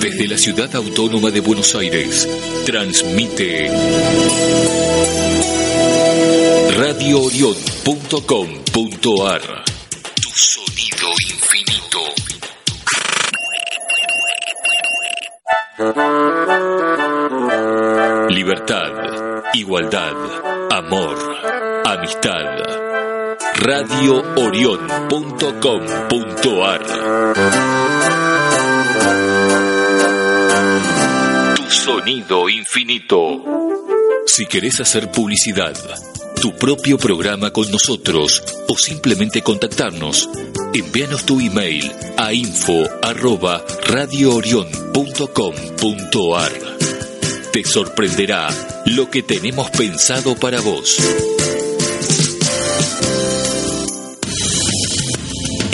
Desde la ciudad autónoma de Buenos Aires, transmite radioorion.com.ar Tu sonido infinito. Libertad, igualdad, amor, amistad radioorion.com.ar Tu sonido infinito. Si querés hacer publicidad, tu propio programa con nosotros o simplemente contactarnos, envíanos tu email a info arroba radioorion.com.ar. Te sorprenderá lo que tenemos pensado para vos.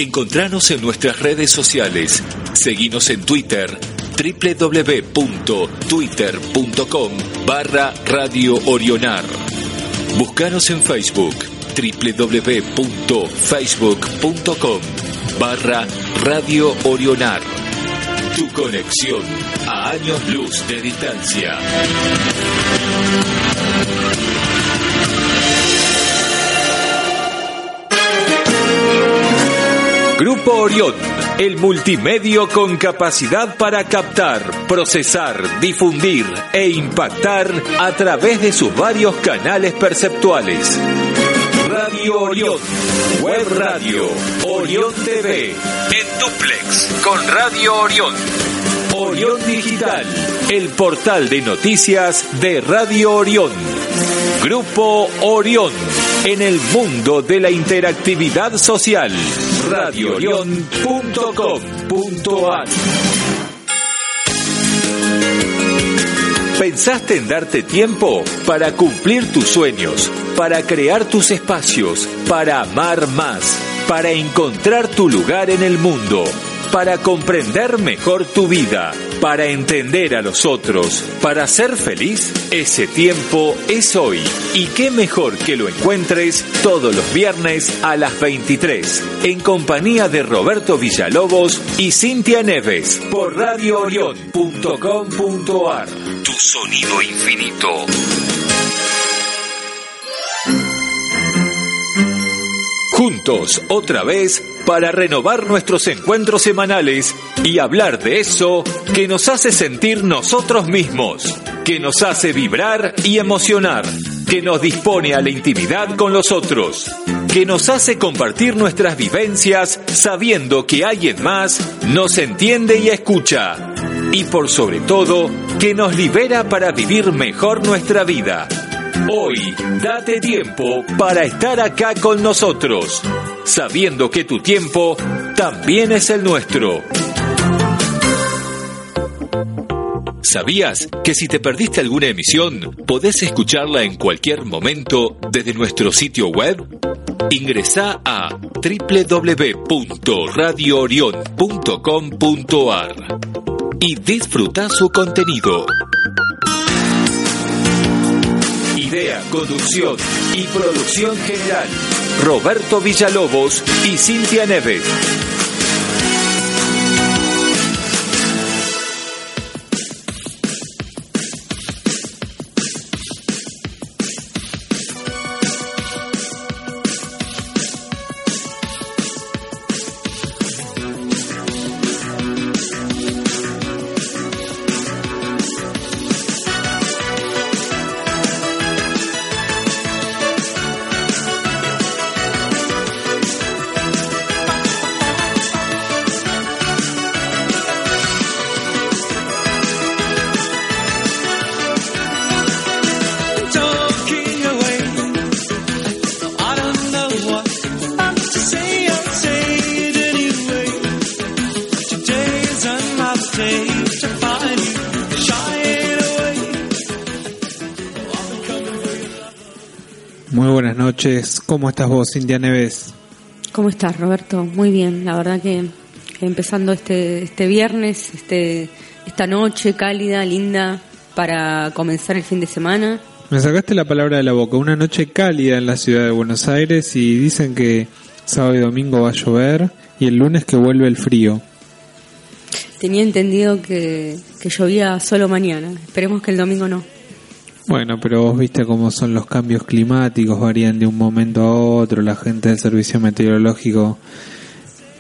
Encontranos en nuestras redes sociales. Seguinos en Twitter www.twitter.com barra Radio Orionar. Buscanos en Facebook www.facebook.com barra Radio Orionar. Tu conexión a años luz de distancia. Grupo Orión, el multimedio con capacidad para captar, procesar, difundir e impactar a través de sus varios canales perceptuales. Radio Orión, Web Radio, Orión TV, en duplex con Radio Orión. Orión Digital, el portal de noticias de Radio Orión. Grupo Orión, en el mundo de la interactividad social. radioorión.com.ar ¿Pensaste en darte tiempo para cumplir tus sueños, para crear tus espacios, para amar más, para encontrar tu lugar en el mundo? Para comprender mejor tu vida, para entender a los otros, para ser feliz, ese tiempo es hoy. Y qué mejor que lo encuentres todos los viernes a las 23, en compañía de Roberto Villalobos y Cintia Neves, por radioorion.com.ar. Tu sonido infinito. Juntos, otra vez, para renovar nuestros encuentros semanales y hablar de eso que nos hace sentir nosotros mismos, que nos hace vibrar y emocionar, que nos dispone a la intimidad con los otros, que nos hace compartir nuestras vivencias sabiendo que alguien más nos entiende y escucha, y por sobre todo, que nos libera para vivir mejor nuestra vida. Hoy, date tiempo para estar acá con nosotros, sabiendo que tu tiempo también es el nuestro. ¿Sabías que si te perdiste alguna emisión, podés escucharla en cualquier momento desde nuestro sitio web? Ingresa a www.radioorion.com.ar y disfruta su contenido. Idea, conducción y producción general. Roberto Villalobos y Cintia Neves. ¿Cómo estás vos, Cintia Neves? ¿Cómo estás, Roberto? Muy bien. La verdad que empezando este, este viernes, este, esta noche cálida, linda, para comenzar el fin de semana. Me sacaste la palabra de la boca. Una noche cálida en la ciudad de Buenos Aires y dicen que sábado y domingo va a llover y el lunes que vuelve el frío. Tenía entendido que, que llovía solo mañana. Esperemos que el domingo no. Bueno, pero vos viste cómo son los cambios climáticos, varían de un momento a otro, la gente del servicio meteorológico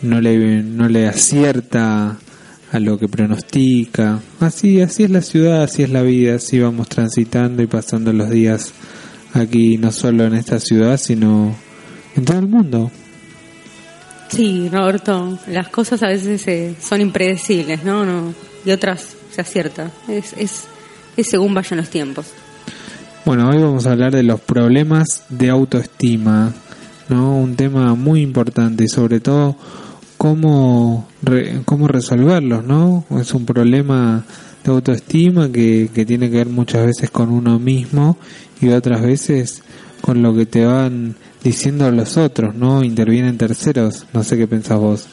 no le, no le acierta a lo que pronostica. Así, así es la ciudad, así es la vida, así vamos transitando y pasando los días aquí, no solo en esta ciudad, sino en todo el mundo. Sí, Roberto, las cosas a veces eh, son impredecibles, ¿no? ¿no? Y otras se acierta. Es, es, es según vayan los tiempos. Bueno, hoy vamos a hablar de los problemas de autoestima, ¿no? Un tema muy importante y sobre todo cómo, cómo resolverlos, ¿no? Es un problema de autoestima que, que tiene que ver muchas veces con uno mismo y otras veces con lo que te van diciendo los otros, ¿no? Intervienen terceros, no sé qué pensás vos.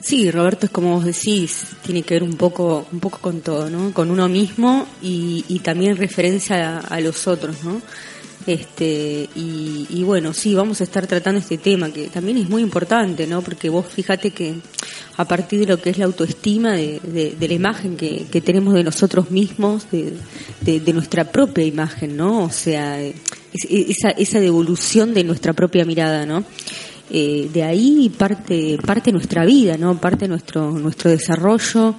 Sí, Roberto, es como vos decís, tiene que ver un poco, un poco con todo, ¿no? Con uno mismo y, y también referencia a, los otros, ¿no? Este, y, bueno, sí, vamos a estar tratando este tema que también es muy importante, ¿no? Porque vos fíjate que a partir de lo que es la autoestima, de, de, la imagen que, que, tenemos de nosotros mismos, de, de, nuestra propia imagen, ¿no? O sea, esa, esa devolución de nuestra propia mirada, ¿no? Eh, de ahí parte parte nuestra vida no parte nuestro nuestro desarrollo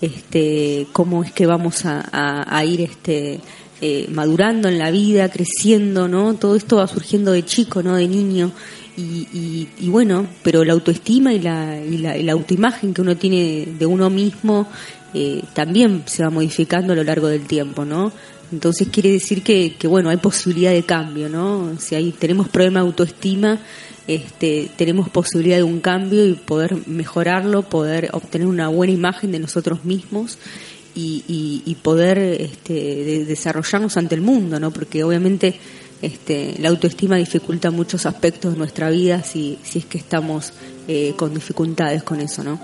este cómo es que vamos a, ir este eh, madurando en la vida creciendo no todo esto va surgiendo de chico no de niño. Y, y, bueno pero la autoestima y la, y la, autoimagen que uno tiene de uno mismo eh, también se va modificando a lo largo del tiempo no entonces quiere decir que, que bueno hay posibilidad de cambio no si hay tenemos problema de autoestima este, tenemos posibilidad de un cambio y poder mejorarlo, poder obtener una buena imagen de nosotros mismos y, poder este, desarrollarnos ante el mundo, ¿no? Porque obviamente este, la autoestima dificulta muchos aspectos de nuestra vida si, es que estamos eh, con dificultades con eso, ¿no?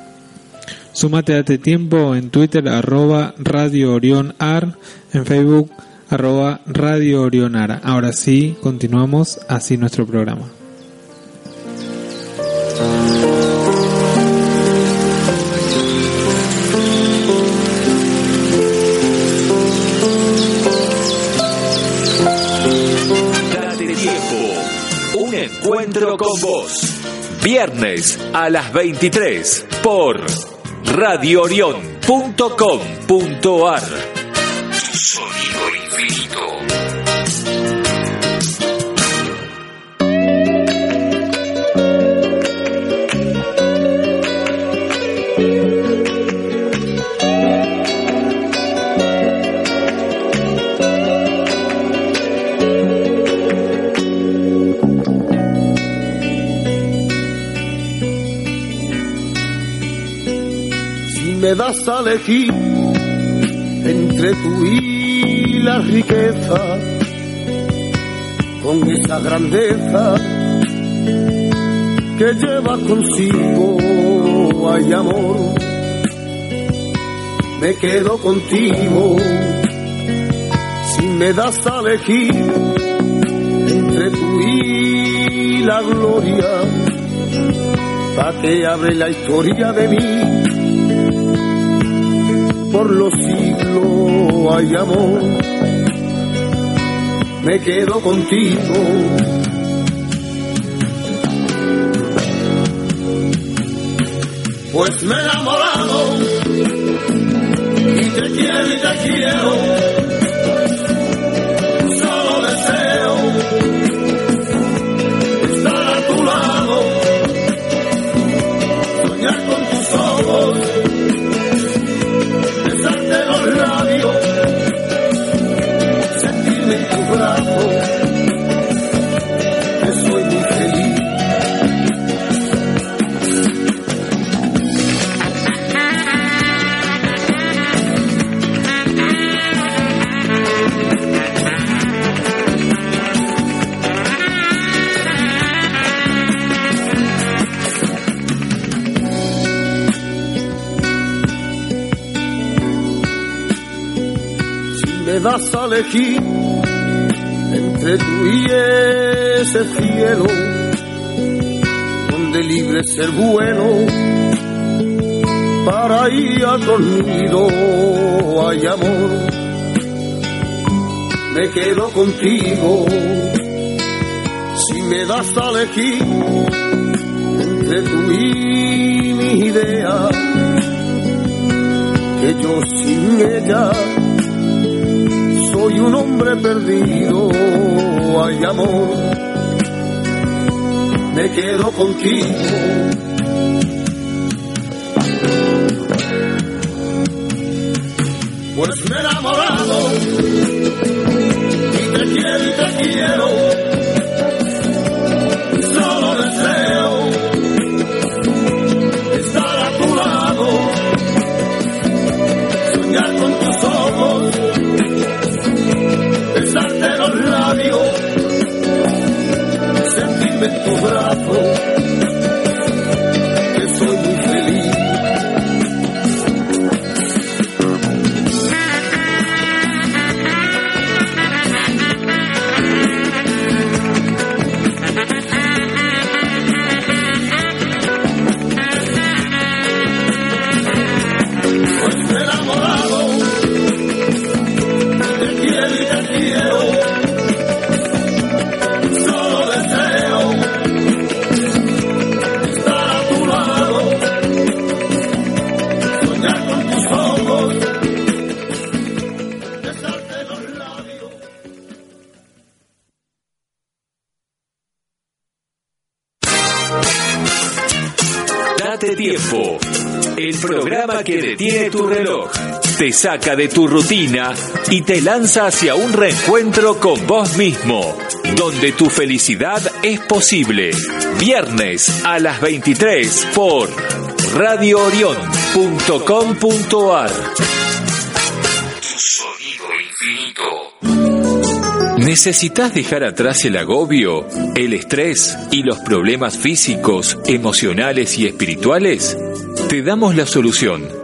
Sumate a este tiempo en Twitter, arroba Radio Orión Ar, en Facebook, arroba Radio Orión Ar. Ahora sí, continuamos así nuestro programa. Encuentro con vos. Viernes a las 23 por radioorion.com.ar. Sonido infinito. Me das a elegir entre tú y la riqueza, con esa grandeza que lleva consigo, hay amor, me quedo contigo. Si me das a elegir entre tú y la gloria, para que abre la historia de mí por los siglos hay amor. Me quedo contigo. Pues me he enamorado y te quiero y te quiero. Solo deseo estar a tu lado, soñar con tus ojos. Das a elegir entre tú y ese cielo, donde libre ser bueno, para ir a dormido hay amor, me quedo contigo, si me das a elegir entre tú y mi idea, que yo sin ella soy un hombre perdido, hay amor, me quedo contigo. Pues me he enamorado y te quiero y te quiero, labios, sentirme en tu brazo, te saca de tu rutina y te lanza hacia un reencuentro con vos mismo, donde tu felicidad es posible. Viernes a las 23 por radioorion.com.ar. Sonido infinito. ¿Necesitas dejar atrás el agobio, el estrés y los problemas físicos, emocionales y espirituales? Te damos la solución.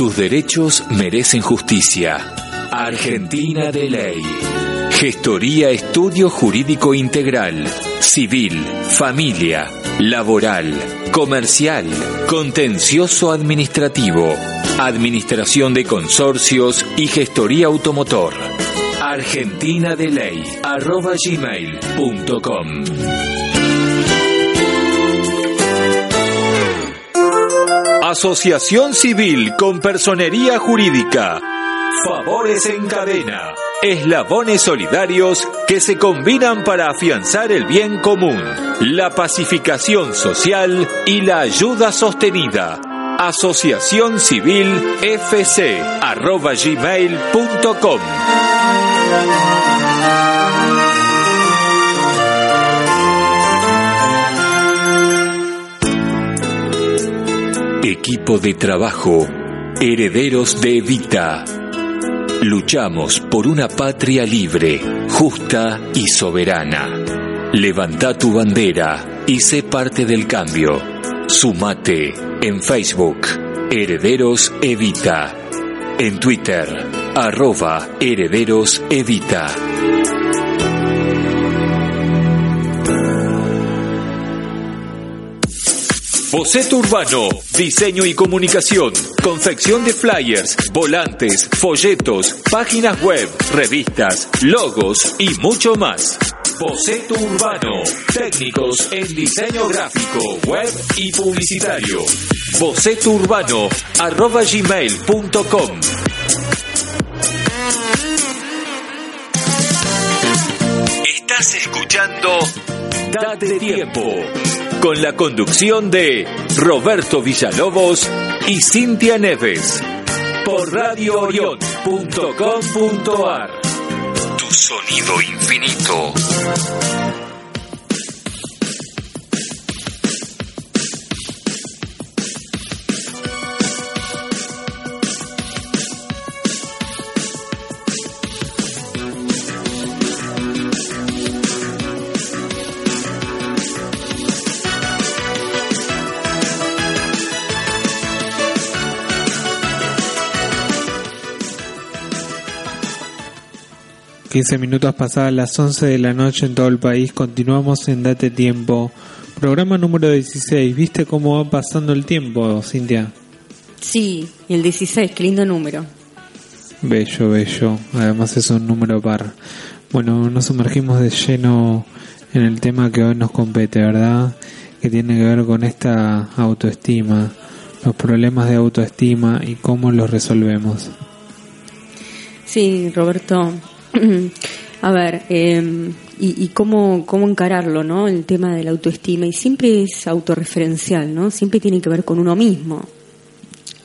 Tus derechos merecen justicia. Argentina de Ley. Gestoría Estudio Jurídico Integral. Civil, familia, laboral, comercial, contencioso administrativo, administración de consorcios y gestoría automotor. Argentina de Ley. arroba gmail.com. Asociación Civil con Personería Jurídica. Favores en cadena. Eslabones solidarios que se combinan para afianzar el bien común, la pacificación social y la ayuda sostenida. Asociación Civil FC arroba gmail.com. Equipo de trabajo, herederos de Evita. Luchamos por una patria libre, justa y soberana. Levanta tu bandera y sé parte del cambio. Sumate en Facebook, Herederos Evita. En Twitter, arroba Herederos Evita. Boceto Urbano, diseño y comunicación, confección de flyers, volantes, folletos, páginas web, revistas, logos y mucho más. Boceto Urbano, técnicos en diseño gráfico, web y publicitario. Boceto Urbano, arroba gmail.com. Estás escuchando Date Tiempo, con la conducción de Roberto Villalobos y Cintia Neves, por radioorion.com.ar. Sonido infinito. 15 minutos pasadas las 11 de la noche en todo el país. Continuamos en Date Tiempo. Programa número 16. ¿Viste cómo va pasando el tiempo, Cintia? Sí, el 16, qué lindo número. Bello, bello. Además es un número par. Bueno, nos sumergimos de lleno en el tema que hoy nos compete, ¿verdad? Que tiene que ver con esta autoestima, los problemas de autoestima y cómo los resolvemos. Sí, Roberto, A ver, em, y, cómo, cómo encararlo, ¿no? El tema de la autoestima. Y siempre es autorreferencial, ¿no? Siempre tiene que ver con uno mismo.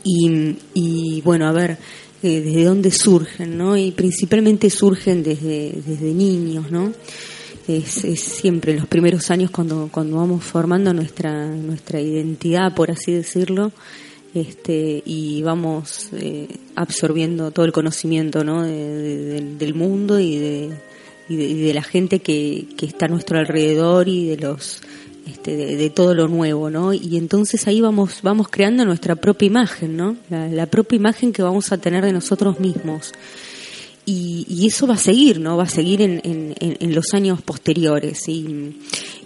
Y, y bueno, a ver, eh, desde dónde surgen, ¿no? Y principalmente surgen desde, desde niños, ¿no? Es, es, siempre en los primeros años cuando, cuando vamos formando nuestra, nuestra identidad, por así decirlo, este, y vamos eh, absorbiendo todo el conocimiento ¿no? del mundo y de, de, la gente que, que, está a nuestro alrededor y de los este, de, todo lo nuevo, ¿no? Y entonces ahí vamos vamos creando nuestra propia imagen, ¿no? la propia imagen que vamos a tener de nosotros mismos y, eso va a seguir, ¿no? Va a seguir en, en, los años posteriores. Y,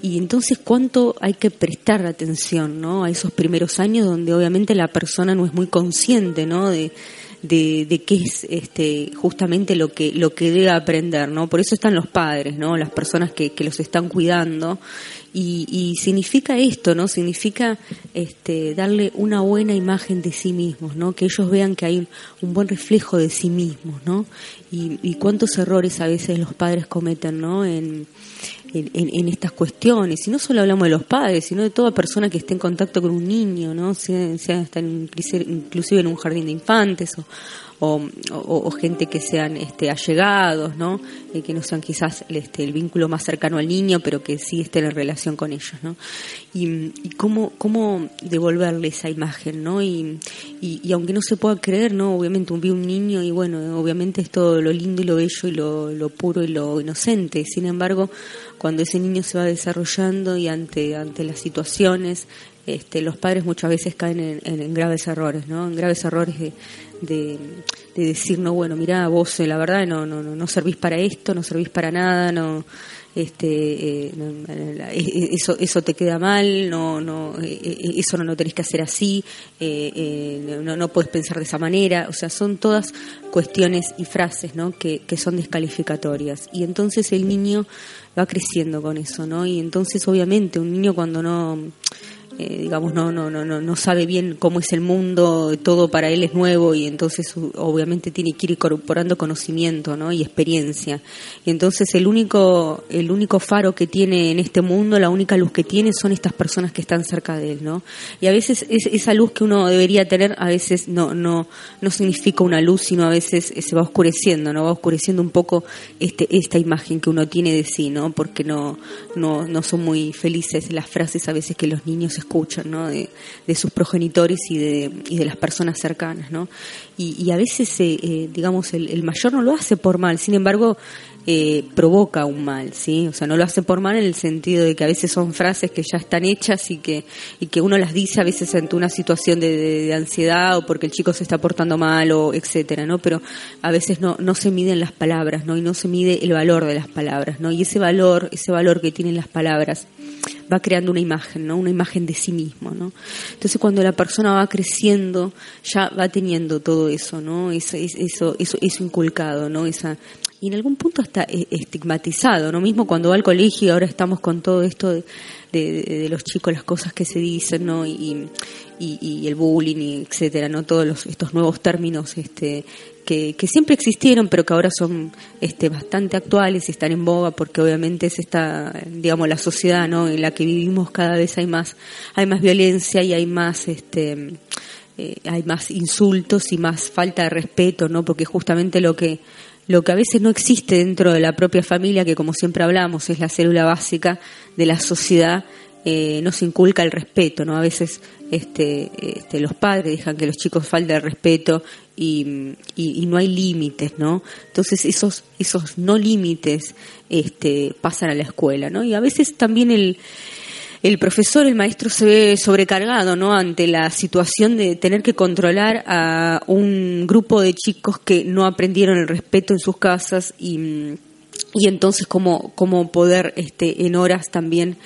y, entonces, ¿cuánto hay que prestar atención, ¿no? A esos primeros años donde obviamente la persona no es muy consciente, ¿no? De, de, qué es este, justamente lo que, lo que debe aprender, ¿no? Por eso están los padres, ¿no? Las personas que, que los están cuidando y, y, significa esto, ¿no? Significa este, darle una buena imagen de sí mismos, ¿no? Que ellos vean que hay un, buen reflejo de sí mismos, ¿no? Y, y, cuántos errores a veces los padres cometen, ¿no? En, en, en, estas cuestiones. Y no solo hablamos de los padres, sino de toda persona que esté en contacto con un niño, ¿no? Sea, sea inclusive en un jardín de infantes o, o, gente que sean este, allegados, ¿no? Que no sean quizás este, el vínculo más cercano al niño, pero que sí estén en relación con ellos, ¿no? Y, y cómo, cómo devolverle esa imagen, ¿no? Y, y, aunque no se pueda creer, ¿no? Obviamente vi un niño y bueno, obviamente es todo lo lindo y lo bello y lo, lo puro y lo inocente. Sin embargo, cuando ese niño se va desarrollando y ante, ante las situaciones, este, los padres muchas veces caen en, en, graves errores, ¿no? En graves errores de, de, decir, no, bueno, mira, vos eh, la verdad no, no, no, servís para esto, no servís para nada, no, este, eh, eh, eso, eso te queda mal, no, no, eso no lo tenés que hacer así, no, no puedes pensar de esa manera, o sea, son todas cuestiones y frases, ¿no? Que, que son descalificatorias. Y entonces el niño va creciendo con eso, ¿no? Y entonces obviamente un niño cuando no eh, digamos, no, no, no, no, no sabe bien cómo es el mundo, todo para él es nuevo y entonces obviamente tiene que ir incorporando conocimiento, ¿no? Y experiencia. Y entonces el único, el único faro que tiene en este mundo, la única luz que tiene son estas personas que están cerca de él, ¿no? Y a veces es, esa luz que uno debería tener, a veces no, no, no significa una luz, sino a veces se va oscureciendo, ¿no? Va oscureciendo un poco este, esta imagen que uno tiene de sí, ¿no? Porque no, no, no son muy felices las frases a veces que los niños escuchan, ¿no? De, sus progenitores y de, y de las personas cercanas, ¿no? Y, a veces, eh, eh, digamos, el, el, mayor no lo hace por mal, sin embargo, eh, provoca un mal, ¿sí? O sea, no lo hace por mal en el sentido de que a veces son frases que ya están hechas y que, y que uno las dice a veces ante una situación de, ansiedad o porque el chico se está portando mal o etcétera, ¿no? Pero a veces no, no se miden las palabras, ¿no? Y no se mide el valor de las palabras, ¿no? Y ese valor, ese valor que tienen las palabras va creando una imagen, ¿no? Una imagen de sí mismo, ¿no? Entonces cuando la persona va creciendo, ya va teniendo todo eso, ¿no? Eso, eso, eso, eso inculcado, ¿no? Esa, y en algún punto está eh, estigmatizado, ¿no? Mismo cuando va al colegio y ahora estamos con todo esto de, de, los chicos, las cosas que se dicen, ¿no? Y, y, el bullying, etcétera, ¿no? Todos los, estos nuevos términos este, que, que, siempre existieron, pero que ahora son este, bastante actuales y están en boga porque obviamente es esta, digamos, la sociedad, ¿no? En la que vivimos cada vez hay más, hay más violencia y hay más, este, eh, hay más insultos y más falta de respeto, ¿no? Porque justamente lo que lo que a veces no existe dentro de la propia familia, que como siempre hablamos es la célula básica de la sociedad, eh, nos inculca el respeto, ¿no? A veces este, este, los padres dejan que los chicos falten el respeto y, y, no hay límites, ¿no? Entonces esos, esos no límites este, pasan a la escuela, ¿no? Y a veces también el, el profesor, el maestro se ve sobrecargado, ¿no? Ante la situación de tener que controlar a un grupo de chicos que no aprendieron el respeto en sus casas y, y entonces cómo, cómo poder este, en horas también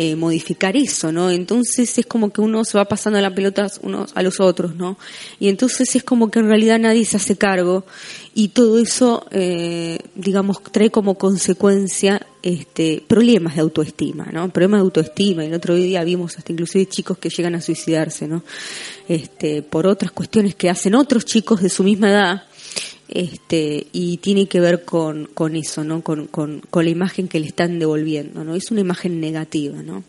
eh, modificar eso, ¿no? Entonces es como que uno se va pasando la pelota unos a los otros, ¿no? Y entonces es como que en realidad nadie se hace cargo y todo eso, eh, digamos, trae como consecuencia este, problemas de autoestima, ¿no? Problemas de autoestima. El otro día vimos hasta inclusive chicos que llegan a suicidarse, ¿no? Este, por otras cuestiones que hacen otros chicos de su misma edad este, y tiene que ver con, con eso, ¿no? Con, con, la imagen que le están devolviendo, ¿no? Es una imagen negativa, ¿no?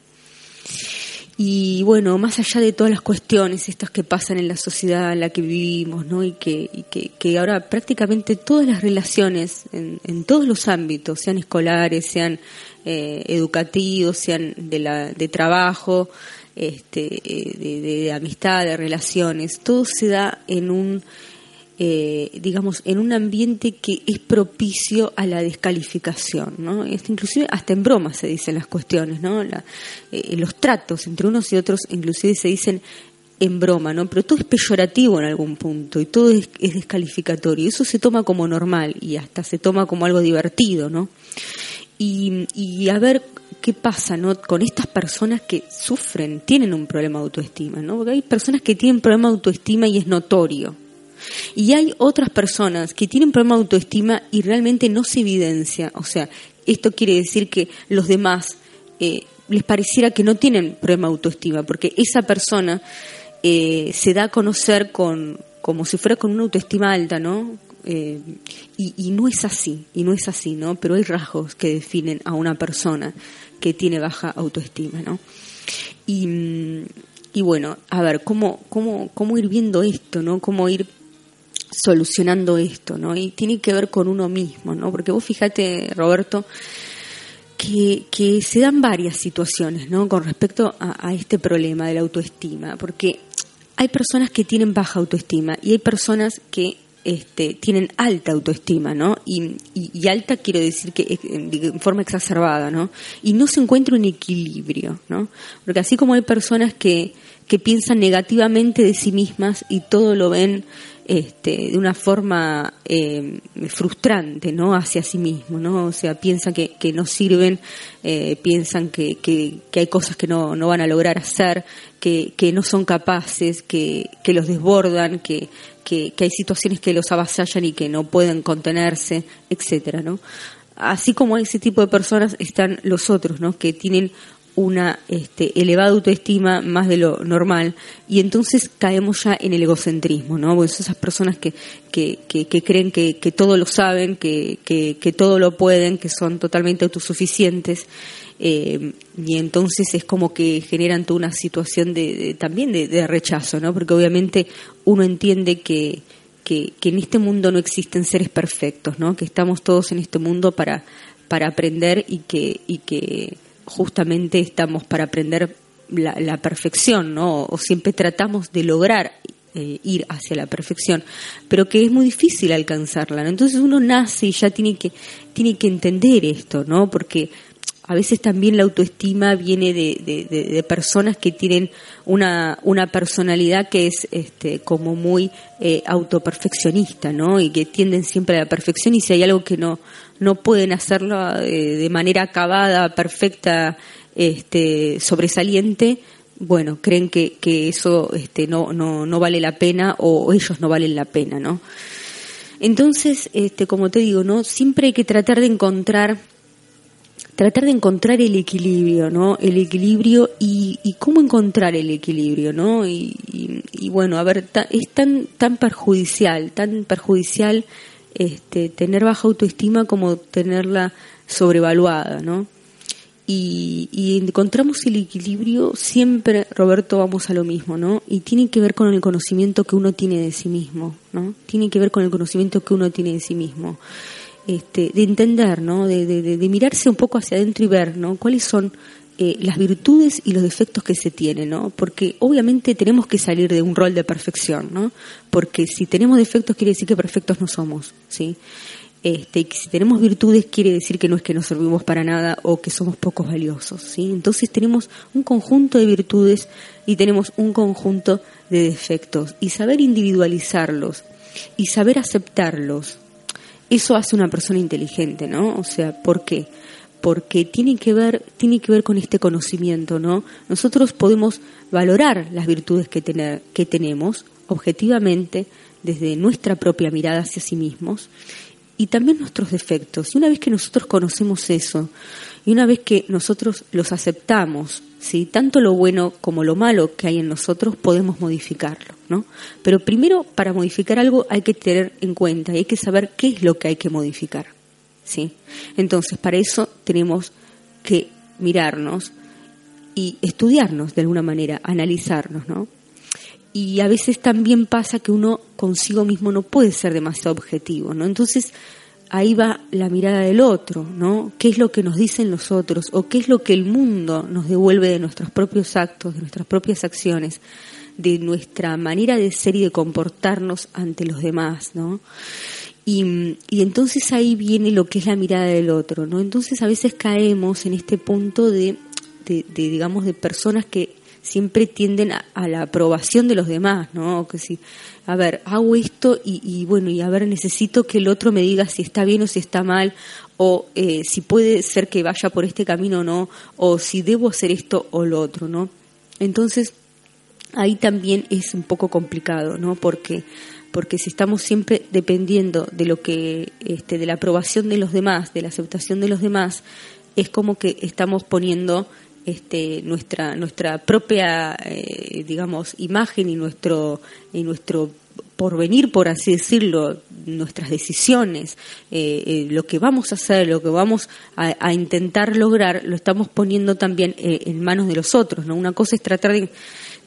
Y bueno, más allá de todas las cuestiones estas que pasan en la sociedad en la que vivimos, ¿no? Y que, y que, que ahora prácticamente todas las relaciones en, en todos los ámbitos, sean escolares, sean eh, educativos, sean de, la, de trabajo, este, eh, de, de amistad, de relaciones, todo se da en un eh, digamos, en un ambiente que es propicio a la descalificación, ¿no? inclusive hasta en broma se dicen las cuestiones, ¿no? Eh, los tratos entre unos y otros inclusive se dicen en broma, ¿no? Pero todo es peyorativo en algún punto y todo es, descalificatorio. Y eso se toma como normal y hasta se toma como algo divertido, ¿no? Y, y a ver qué pasa, ¿no? Con estas personas que sufren, tienen un problema de autoestima, ¿no? Porque hay personas que tienen problema de autoestima y es notorio, y hay otras personas que tienen problema de autoestima y realmente no se evidencia. O sea, esto quiere decir que los demás eh, les pareciera que no tienen problema de autoestima, porque esa persona eh, se da a conocer con, como si fuera con una autoestima alta, ¿no? Eh, y, y, no es así, y no es así, ¿no? Pero hay rasgos que definen a una persona que tiene baja autoestima, ¿no? Y, y bueno, a ver, ¿cómo, cómo, cómo ir viendo esto, ¿no? Cómo ir solucionando esto, ¿no? Y tiene que ver con uno mismo, ¿no? Porque vos fíjate, Roberto, que, que se dan varias situaciones, ¿no? Con respecto a, este problema de la autoestima, porque hay personas que tienen baja autoestima y hay personas que este, tienen alta autoestima, ¿no? Y, y, alta quiero decir que en forma exacerbada, ¿no? Y no se encuentra un equilibrio, ¿no? Porque así como hay personas que, que piensan negativamente de sí mismas y todo lo ven este, de una forma eh, frustrante ¿no? hacia sí mismo, ¿no? O sea, piensan que, que no sirven, eh, piensan que, que, hay cosas que no, no van a lograr hacer, que, que no son capaces, que, que los desbordan, que, que, hay situaciones que los avasallan y que no pueden contenerse, etcétera, ¿no? Así como ese tipo de personas están los otros, ¿no? Que tienen una este, elevada autoestima más de lo normal y entonces caemos ya en el egocentrismo, ¿no? Pues esas personas que, que, que, creen que, que, todo lo saben, que, que, todo lo pueden, que son totalmente autosuficientes eh, y entonces es como que generan toda una situación de, también de, rechazo, ¿no? Porque obviamente uno entiende que, que, que en este mundo no existen seres perfectos, ¿no? Que estamos todos en este mundo para, para aprender y que, y que justamente estamos para aprender la, perfección, ¿no? O siempre tratamos de lograr eh, ir hacia la perfección, pero que es muy difícil alcanzarla, ¿no? Entonces uno nace y ya tiene que, tiene que entender esto, ¿no? Porque a veces también la autoestima viene de, de, personas que tienen una, una personalidad que es este, como muy eh, autoperfeccionista, ¿no? Y que tienden siempre a la perfección y si hay algo que no, no pueden hacerlo eh, de manera acabada, perfecta, este, sobresaliente, bueno, creen que, que eso este, no, no, no vale la pena o ellos no valen la pena, ¿no? Entonces, este, como te digo, ¿no? Siempre hay que tratar de encontrar tratar de encontrar el equilibrio, ¿no? El equilibrio y, y cómo encontrar el equilibrio, ¿no? Y, y, bueno, a ver, es tan, tan perjudicial, tan perjudicial este, tener baja autoestima como tenerla sobrevaluada, ¿no? Y, y, encontramos el equilibrio siempre, Roberto, vamos a lo mismo, ¿no? Y tiene que ver con el conocimiento que uno tiene de sí mismo, ¿no? Tiene que ver con el conocimiento que uno tiene de sí mismo. este, de entender, ¿no? De, de, mirarse un poco hacia adentro y ver, ¿no? Cuáles son eh, las virtudes y los defectos que se tienen, ¿no? Porque obviamente tenemos que salir de un rol de perfección, ¿no? Porque si tenemos defectos quiere decir que perfectos no somos, ¿sí? Este, que si tenemos virtudes quiere decir que no es que no servimos para nada o que somos pocos valiosos, ¿sí? Entonces tenemos un conjunto de virtudes y tenemos un conjunto de defectos y saber individualizarlos y saber aceptarlos, eso hace una persona inteligente, ¿no? O sea, ¿por qué? Porque tiene que ver, tiene que ver con este conocimiento, ¿no? Nosotros podemos valorar las virtudes que, tener, que tenemos objetivamente desde nuestra propia mirada hacia sí mismos y también nuestros defectos. Y una vez que nosotros conocemos eso, y una vez que nosotros los aceptamos, ¿sí? tanto lo bueno como lo malo que hay en nosotros, podemos modificarlo. ¿no? Pero primero, para modificar algo hay que tener en cuenta y hay que saber qué es lo que hay que modificar. ¿Sí? Entonces, para eso tenemos que mirarnos y estudiarnos de alguna manera, analizarnos, ¿no? y a veces también pasa que uno consigo mismo no puede ser demasiado objetivo, ¿no? Entonces ahí va la mirada del otro, ¿no? ¿Qué es lo que nos dicen los otros o qué es lo que el mundo nos devuelve de nuestros propios actos, de nuestras propias acciones, de nuestra manera de ser y de comportarnos ante los demás, ¿no? Y, y entonces ahí viene lo que es la mirada del otro, ¿no? Entonces a veces caemos en este punto de, de, digamos, de personas que siempre tienden a, la aprobación de los demás, ¿no? Que si, a ver, hago esto y, bueno, y a ver, necesito que el otro me diga si está bien o si está mal, o eh, si puede ser que vaya por este camino o no, o si debo hacer esto o lo otro, ¿no? Entonces, ahí también es un poco complicado, ¿no? Porque porque si estamos siempre dependiendo de lo que este de la aprobación de los demás, de la aceptación de los demás, es como que estamos poniendo este, nuestra nuestra propia eh, digamos imagen y nuestro y nuestro porvenir por así decirlo nuestras decisiones eh, eh, lo que vamos a hacer lo que vamos a, intentar lograr lo estamos poniendo también en manos de los otros no una cosa es tratar de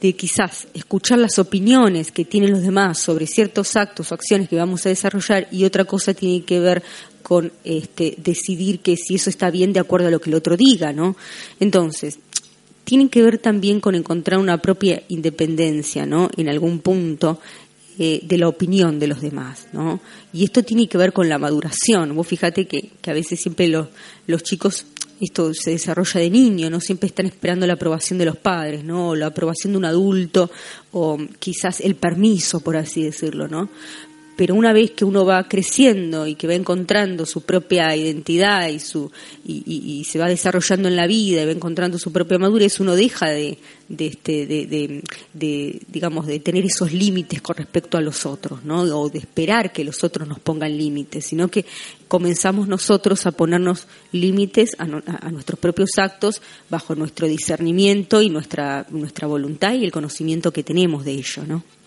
de quizás escuchar las opiniones que tienen los demás sobre ciertos actos o acciones que vamos a desarrollar y otra cosa tiene que ver con este, decidir que si eso está bien de acuerdo a lo que el otro diga, ¿no? Entonces, tienen que ver también con encontrar una propia independencia, ¿no? En algún punto eh, de la opinión de los demás, ¿no? Y esto tiene que ver con la maduración. Vos fíjate que, que a veces siempre los, los chicos esto se desarrolla de niño, no siempre están esperando la aprobación de los padres, ¿no? O la aprobación de un adulto o quizás el permiso, por así decirlo, ¿no? Pero una vez que uno va creciendo y que va encontrando su propia identidad y su y, se va desarrollando en la vida y va encontrando su propia madurez uno deja de, de este de, de, digamos de tener esos límites con respecto a los otros no o de esperar que los otros nos pongan límites sino que comenzamos nosotros a ponernos límites a, a nuestros propios actos bajo nuestro discernimiento y nuestra nuestra voluntad y el conocimiento que tenemos de ello no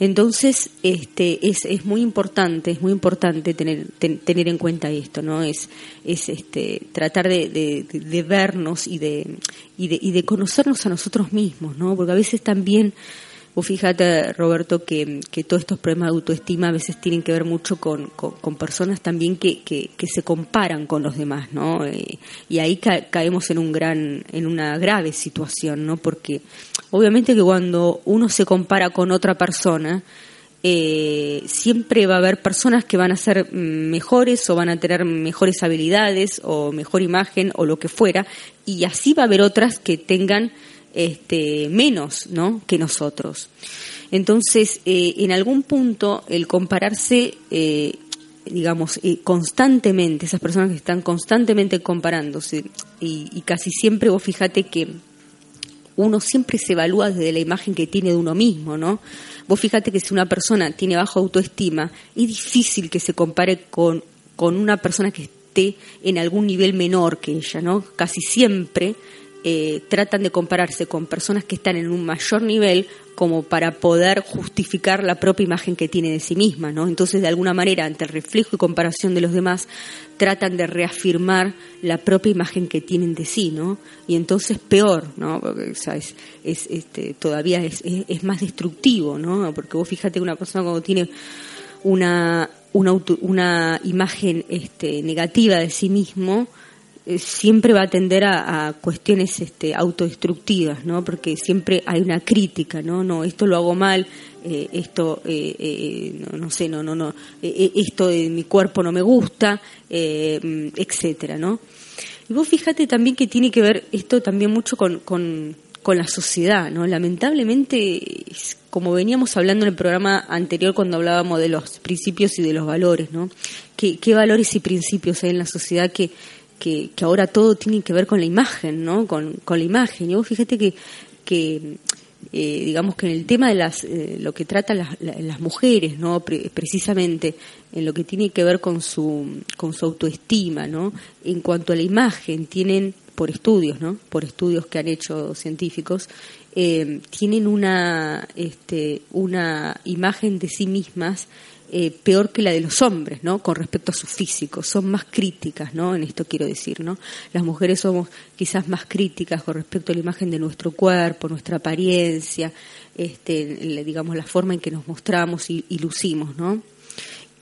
entonces, este, es, es muy importante, es muy importante tener, tener en cuenta esto, ¿no? Es, es este, tratar de, de, vernos y de, y de, y de conocernos a nosotros mismos, ¿no? Porque a veces también, Fíjate, Roberto, que, que, todos estos problemas de autoestima a veces tienen que ver mucho con, con, personas también que, que, que, se comparan con los demás, ¿no? Eh, y ahí caemos en un gran, en una grave situación, ¿no? Porque obviamente que cuando uno se compara con otra persona, eh, siempre va a haber personas que van a ser mejores o van a tener mejores habilidades o mejor imagen o lo que fuera, y así va a haber otras que tengan este, menos ¿no? que nosotros. Entonces, eh, en algún punto, el compararse, eh, digamos, eh, constantemente, esas personas que están constantemente comparándose, y, casi siempre vos fíjate que uno siempre se evalúa desde la imagen que tiene de uno mismo, ¿no? Vos fíjate que si una persona tiene bajo autoestima, es difícil que se compare con, con una persona que esté en algún nivel menor que ella, ¿no? Casi siempre eh, tratan de compararse con personas que están en un mayor nivel como para poder justificar la propia imagen que tiene de sí misma, ¿no? Entonces, de alguna manera, ante el reflejo y comparación de los demás, tratan de reafirmar la propia imagen que tienen de sí, ¿no? Y entonces peor, ¿no? Porque, es, este, todavía es, es, más destructivo, ¿no? Porque vos fíjate que una persona cuando tiene una una, una imagen este, negativa de sí mismo siempre va a tender a, cuestiones este, autodestructivas, ¿no? Porque siempre hay una crítica, ¿no? No, esto lo hago mal, eh, esto, eh, no, sé, no, no, no, esto de mi cuerpo no me gusta, etcétera, ¿no? Y vos fíjate también que tiene que ver esto también mucho con, con, con la sociedad, ¿no? Lamentablemente, como veníamos hablando en el programa anterior cuando hablábamos de los principios y de los valores, ¿no? ¿Qué, qué valores y principios hay en la sociedad que que, ahora todo tiene que ver con la imagen, ¿no? Con, con la imagen. Y vos fíjate que, que eh, digamos que en el tema de las, eh, lo que tratan las, las mujeres, ¿no? precisamente en lo que tiene que ver con su, con su autoestima, ¿no? En cuanto a la imagen, tienen, por estudios, ¿no? Por estudios que han hecho científicos, eh, tienen una, este, una imagen de sí mismas eh, peor que la de los hombres, ¿no? Con respecto a su físico, son más críticas, ¿no? En esto quiero decir, ¿no? Las mujeres somos quizás más críticas con respecto a la imagen de nuestro cuerpo, nuestra apariencia, este, digamos la forma en que nos mostramos y, lucimos, ¿no?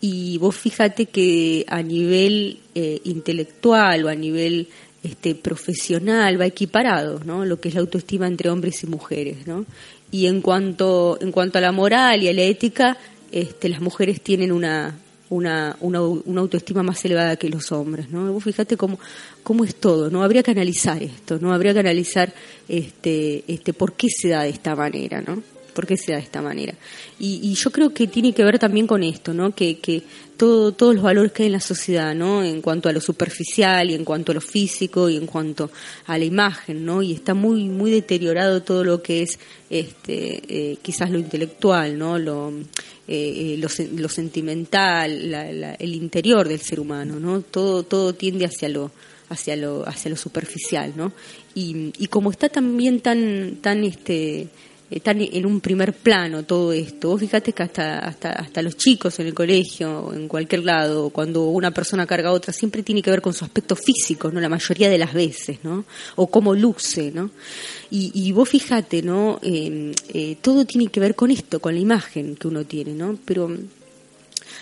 Y vos fíjate que a nivel eh, intelectual o a nivel este, profesional va equiparado, ¿no? Lo que es la autoestima entre hombres y mujeres, ¿no? Y en cuanto en cuanto a la moral y a la ética este, las mujeres tienen una, una, una, autoestima más elevada que los hombres, ¿no? Vos fíjate cómo, cómo es todo, ¿no? Habría que analizar esto, ¿no? Habría que analizar este, este, por qué se da de esta manera, ¿no? Por qué se da de esta manera. Y, yo creo que tiene que ver también con esto, ¿no? Que, que todo, todos los valores que hay en la sociedad, ¿no? En cuanto a lo superficial y en cuanto a lo físico y en cuanto a la imagen, ¿no? Y está muy, muy deteriorado todo lo que es, este, eh, quizás lo intelectual, ¿no? Lo, eh, eh, lo, sentimental, el interior del ser humano, ¿no? Todo, todo tiende hacia lo, hacia lo, hacia lo superficial, ¿no? Y, y como está también tan, tan, este, están en un primer plano todo esto. Vos fíjate que hasta, hasta, hasta los chicos en el colegio, en cualquier lado, cuando una persona carga a otra, siempre tiene que ver con su aspecto físico, ¿no? La mayoría de las veces, ¿no? O cómo luce, ¿no? Y, y vos fíjate, ¿no? Eh, eh, todo tiene que ver con esto, con la imagen que uno tiene, ¿no? Pero,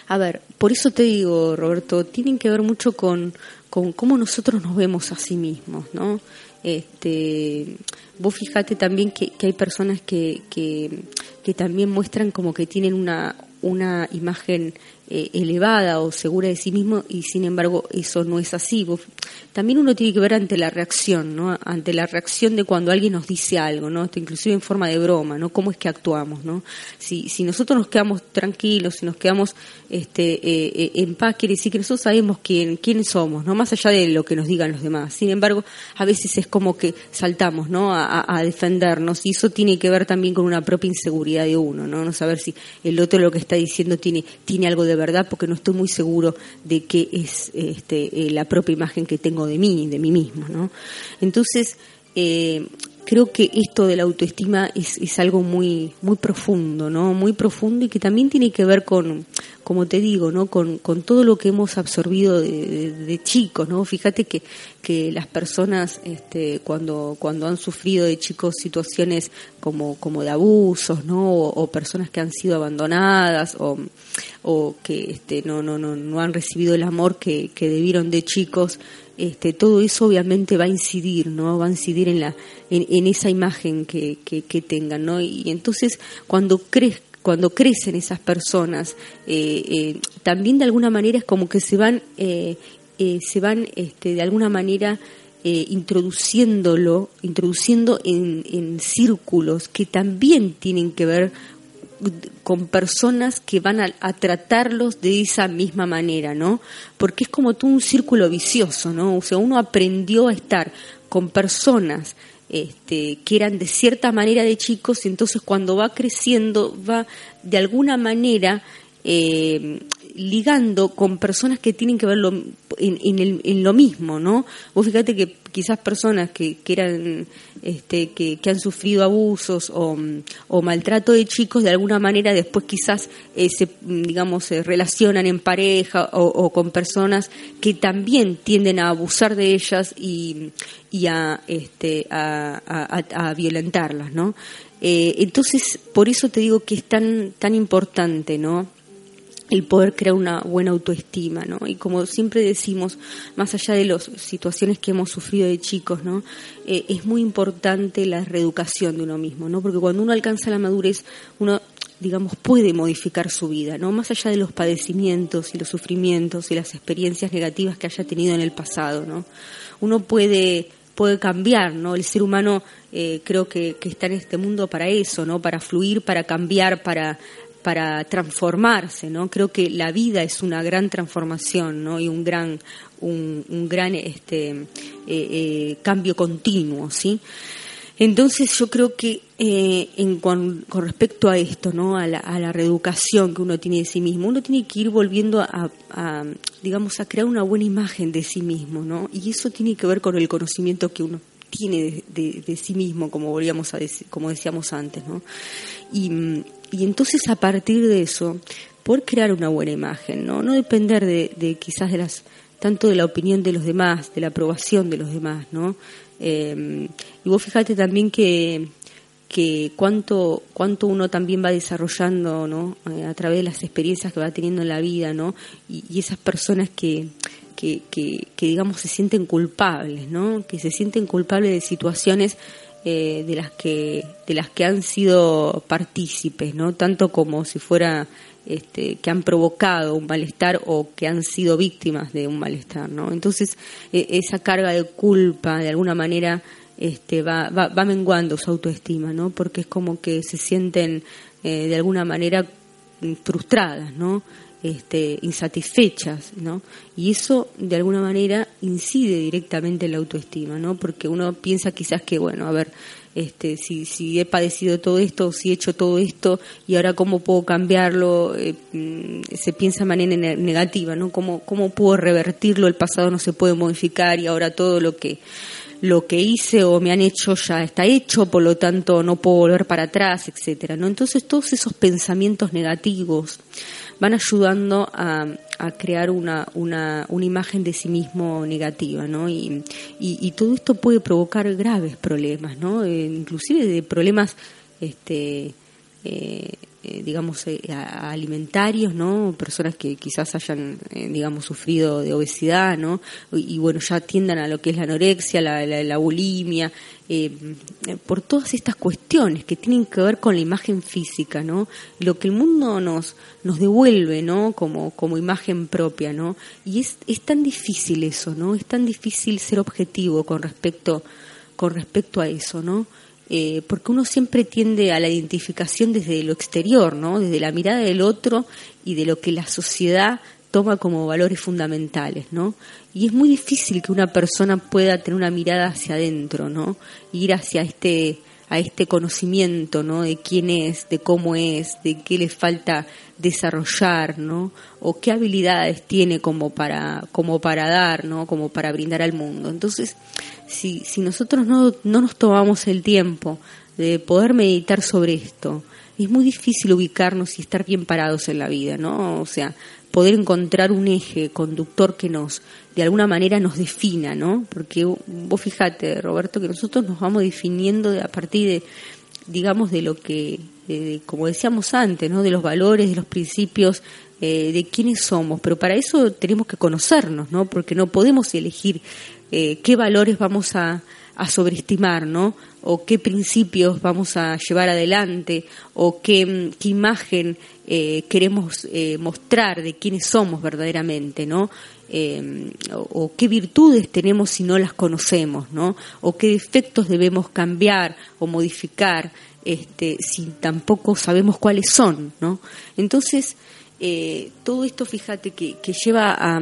a ver, por eso te digo, Roberto, tienen que ver mucho con, con cómo nosotros nos vemos a sí mismos, ¿no? Este, vos fíjate también que, que hay personas que, que, que, también muestran como que tienen una, una imagen eh, elevada o segura de sí mismo y sin embargo eso no es así. También uno tiene que ver ante la reacción, ¿no? Ante la reacción de cuando alguien nos dice algo, ¿no? inclusive en forma de broma, ¿no? Cómo es que actuamos, ¿no? Si, si nosotros nos quedamos tranquilos, si nos quedamos este, eh, eh, en paz, quiere decir que nosotros sabemos quién, quiénes somos, ¿no? Más allá de lo que nos digan los demás. Sin embargo, a veces es como que saltamos, ¿no? A, a defendernos y eso tiene que ver también con una propia inseguridad de uno, ¿no? No saber si el otro lo que está diciendo tiene, tiene algo de verdad porque no estoy muy seguro de que es este, eh, la propia imagen que tengo de mí, de mí mismo, ¿no? Entonces, eh, creo que esto de la autoestima es, es, algo muy muy profundo, ¿no? Muy profundo y que también tiene que ver con, como te digo, ¿no? Con, con todo lo que hemos absorbido de, chicos, ¿no? Fíjate que, que las personas, este, cuando, cuando han sufrido de chicos situaciones como, como de abusos, ¿no? O, personas que han sido abandonadas o, o que este, no, no, no, no han recibido el amor que, que debieron de chicos, este, todo eso obviamente va a incidir, ¿no? Va a incidir en la, en, esa imagen que, que, tengan, ¿no? Y entonces cuando cuando crecen esas personas, eh, eh, también de alguna manera es como que se van, eh, se van este, de alguna manera introduciéndolo, introduciendo en, en círculos que también tienen que ver con personas que van a, tratarlos de esa misma manera, ¿no? Porque es como todo un círculo vicioso, ¿no? O sea, uno aprendió a estar con personas este, que eran de cierta manera de chicos y entonces cuando va creciendo va de alguna manera eh, ligando con personas que tienen que ver en, lo mismo, ¿no? Vos fíjate que quizás personas que, que eran, este, que, que, han sufrido abusos o, o, maltrato de chicos, de alguna manera después quizás eh, se, digamos, se relacionan en pareja o, con personas que también tienden a abusar de ellas y, y a, este, a, a, violentarlas, ¿no? Eh, entonces, por eso te digo que es tan, tan importante, ¿no? El poder crear una buena autoestima, ¿no? Y como siempre decimos, más allá de las situaciones que hemos sufrido de chicos, ¿no? Eh, es muy importante la reeducación de uno mismo, ¿no? Porque cuando uno alcanza la madurez, uno digamos, puede modificar su vida, ¿no? Más allá de los padecimientos y los sufrimientos y las experiencias negativas que haya tenido en el pasado, ¿no? Uno puede puede cambiar, ¿no? El ser humano eh, creo que, que, está en este mundo para eso, ¿no? Para fluir, para cambiar, para para transformarse, ¿no? Creo que la vida es una gran transformación, ¿no? Y un gran, un, un gran este, eh, eh, cambio continuo, ¿sí? Entonces yo creo que eh, en, con, respecto a esto, ¿no? A la, a la, reeducación que uno tiene de sí mismo, uno tiene que ir volviendo a, a, digamos, a crear una buena imagen de sí mismo, ¿no? Y eso tiene que ver con el conocimiento que uno tiene de, de, sí mismo, como volvíamos a decir, como decíamos antes, ¿no? Y, y entonces a partir de eso, poder crear una buena imagen, ¿no? No depender de, quizás de las tanto de la opinión de los demás, de la aprobación de los demás, ¿no? Eh, y vos fíjate también que, que cuánto, cuánto uno también va desarrollando, ¿no? Eh, a través de las experiencias que va teniendo en la vida, ¿no? Y, y esas personas que, que, que, que, digamos, se sienten culpables, ¿no? Que se sienten culpables de situaciones eh, de las que de las que han sido partícipes, ¿no? Tanto como si fuera este, que han provocado un malestar o que han sido víctimas de un malestar, ¿no? Entonces e, esa carga de culpa de alguna manera este, va, va, va, menguando su autoestima, ¿no? Porque es como que se sienten eh, de alguna manera frustradas, ¿no? Este, insatisfechas, ¿no? Y eso de alguna manera incide directamente en la autoestima, ¿no? Porque uno piensa quizás que, bueno, a ver, este, si, si he padecido todo esto, si he hecho todo esto y ahora cómo puedo cambiarlo, eh, mm, se piensa de manera negativa, ¿no? ¿Cómo, ¿Cómo puedo revertirlo? El pasado no se puede modificar y ahora todo lo que lo que hice o me han hecho ya está hecho, por lo tanto no puedo volver para atrás, etcétera, ¿no? Entonces todos esos pensamientos negativos van ayudando a, a crear una, una, una, imagen de sí mismo negativa, ¿no? Y, y, todo esto puede provocar graves problemas, ¿no? Eh, inclusive de problemas, este, eh, eh, digamos, eh, alimentarios, ¿no? Personas que quizás hayan, eh, digamos, sufrido de obesidad, ¿no? Y, bueno, ya tiendan a lo que es la anorexia, la, la, la bulimia, por todas estas cuestiones que tienen que ver con la imagen física, ¿no? Lo que el mundo nos, nos devuelve, ¿no? Como, como imagen propia, ¿no? Y es, es tan difícil eso, ¿no? Es tan difícil ser objetivo con respecto, con respecto a eso, ¿no? Eh, porque uno siempre tiende a la identificación desde lo exterior, ¿no? Desde la mirada del otro y de lo que la sociedad toma como valores fundamentales, ¿no? Y es muy difícil que una persona pueda tener una mirada hacia adentro, ¿no? Ir hacia este a este conocimiento, ¿no? De quién es, de cómo es, de qué le falta desarrollar, ¿no? O qué habilidades tiene como para, como para dar, ¿no? Como para brindar al mundo. Entonces, si, si nosotros no, no nos tomamos el tiempo de poder meditar sobre esto, es muy difícil ubicarnos y estar bien parados en la vida, ¿no? O sea, poder encontrar un eje conductor que nos, de alguna manera nos defina, ¿no? Porque vos fíjate, Roberto, que nosotros nos vamos definiendo a partir de, digamos, de lo que, de, como decíamos antes, ¿no? De los valores, de los principios, eh, de quiénes somos. Pero para eso tenemos que conocernos, ¿no? Porque no podemos elegir eh, qué valores vamos a, a sobreestimar, ¿no? O qué principios vamos a llevar adelante, o qué, qué imagen eh, queremos eh, mostrar de quiénes somos verdaderamente, ¿no? O, o, qué virtudes tenemos si no las conocemos, ¿no? O qué defectos debemos cambiar o modificar, este, si tampoco sabemos cuáles son, ¿no? Entonces, eh, todo esto, fíjate, que, que, lleva a,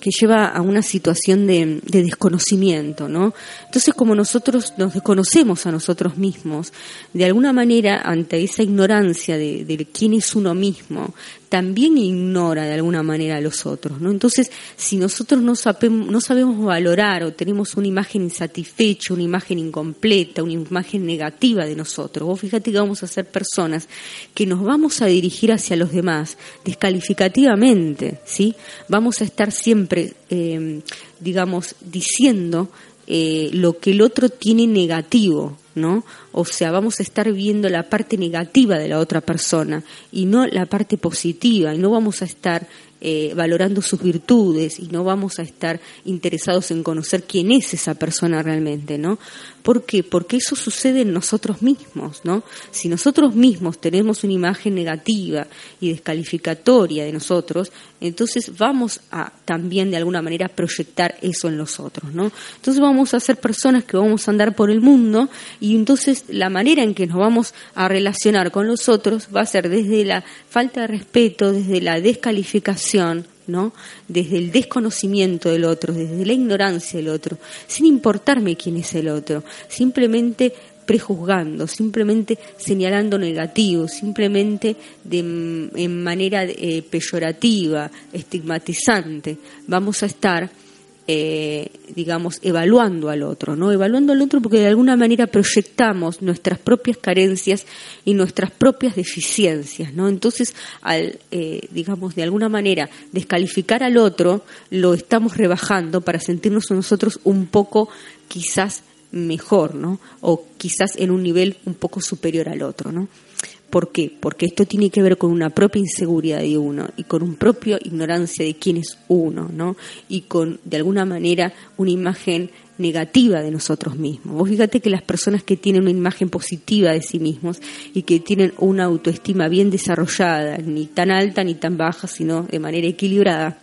que lleva a una situación de, de, desconocimiento, ¿no? Entonces, como nosotros nos desconocemos a nosotros mismos, de alguna manera, ante esa ignorancia de, de quién es uno mismo, también ignora de alguna manera a los otros, ¿no? Entonces, si nosotros no sabemos, valorar o tenemos una imagen insatisfecha, una imagen incompleta, una imagen negativa de nosotros, vos fíjate que vamos a ser personas que nos vamos a dirigir hacia los demás descalificativamente, ¿sí? Vamos a estar siempre, eh, digamos, diciendo eh, lo que el otro tiene negativo, ¿no? O sea, vamos a estar viendo la parte negativa de la otra persona y no la parte positiva, y no vamos a estar eh, valorando sus virtudes y no vamos a estar interesados en conocer quién es esa persona realmente, ¿no? ¿Por qué? Porque eso sucede en nosotros mismos, ¿no? Si nosotros mismos tenemos una imagen negativa y descalificatoria de nosotros, entonces vamos a también de alguna manera proyectar eso en los otros, ¿no? Entonces vamos a ser personas que vamos a andar por el mundo y entonces la manera en que nos vamos a relacionar con los otros va a ser desde la falta de respeto, desde la descalificación, ¿no? Desde el desconocimiento del otro, desde la ignorancia del otro, sin importarme quién es el otro, simplemente prejuzgando, simplemente señalando negativo, simplemente de, en manera eh, peyorativa, estigmatizante. Vamos a estar eh, digamos, evaluando al otro, ¿no? Evaluando al otro porque de alguna manera proyectamos nuestras propias carencias y nuestras propias deficiencias, ¿no? Entonces, al, eh, digamos, de alguna manera descalificar al otro, lo estamos rebajando para sentirnos nosotros un poco, quizás, mejor, ¿no? O quizás en un nivel un poco superior al otro, ¿no? ¿Por qué? Porque esto tiene que ver con una propia inseguridad de uno y con un propio ignorancia de quién es uno, ¿no? Y con, de alguna manera, una imagen negativa de nosotros mismos. Vos fíjate que las personas que tienen una imagen positiva de sí mismos y que tienen una autoestima bien desarrollada, ni tan alta ni tan baja, sino de manera equilibrada,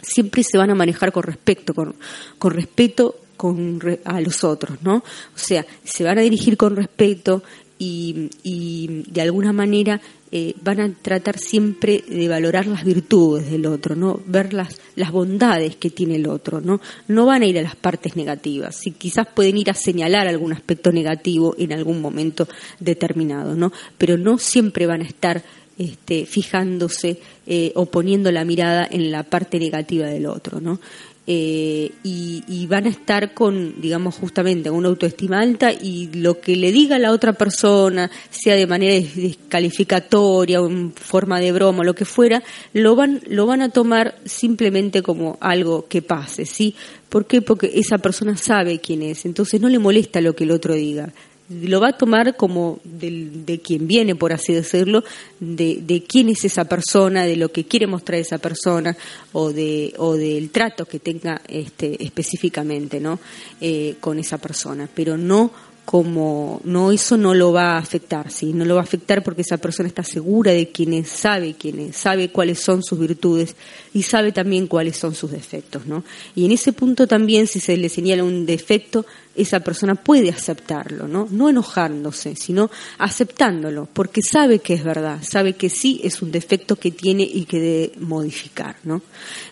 siempre se van a manejar con respeto, con, con respeto con, a los otros, ¿no? O sea, se van a dirigir con respeto y, de alguna manera eh, van a tratar siempre de valorar las virtudes del otro, no ver las, las bondades que tiene el otro, no no van a ir a las partes negativas, y quizás pueden ir a señalar algún aspecto negativo en algún momento determinado, no, pero no siempre van a estar este, fijándose eh, o poniendo la mirada en la parte negativa del otro, ¿no? Eh, y, van a estar con, digamos, justamente una autoestima alta y lo que le diga la otra persona, sea de manera descalificatoria o en forma de broma, lo que fuera, lo van, lo van a tomar simplemente como algo que pase, ¿sí? ¿Por qué? Porque esa persona sabe quién es, entonces no le molesta lo que el otro diga lo va a tomar como de quien viene, por así decirlo, de, de, quién es esa persona, de lo que quiere mostrar esa persona o de o del trato que tenga este, específicamente, ¿no? Eh, con esa persona, pero no como no eso no lo va a afectar, sí, no lo va a afectar porque esa persona está segura de quién sabe quién sabe cuáles son sus virtudes y sabe también cuáles son sus defectos, ¿no? Y en ese punto también si se le señala un defecto, esa persona puede aceptarlo, ¿no? No enojándose, sino aceptándolo, porque sabe que es verdad, sabe que sí es un defecto que tiene y que debe modificar, ¿no?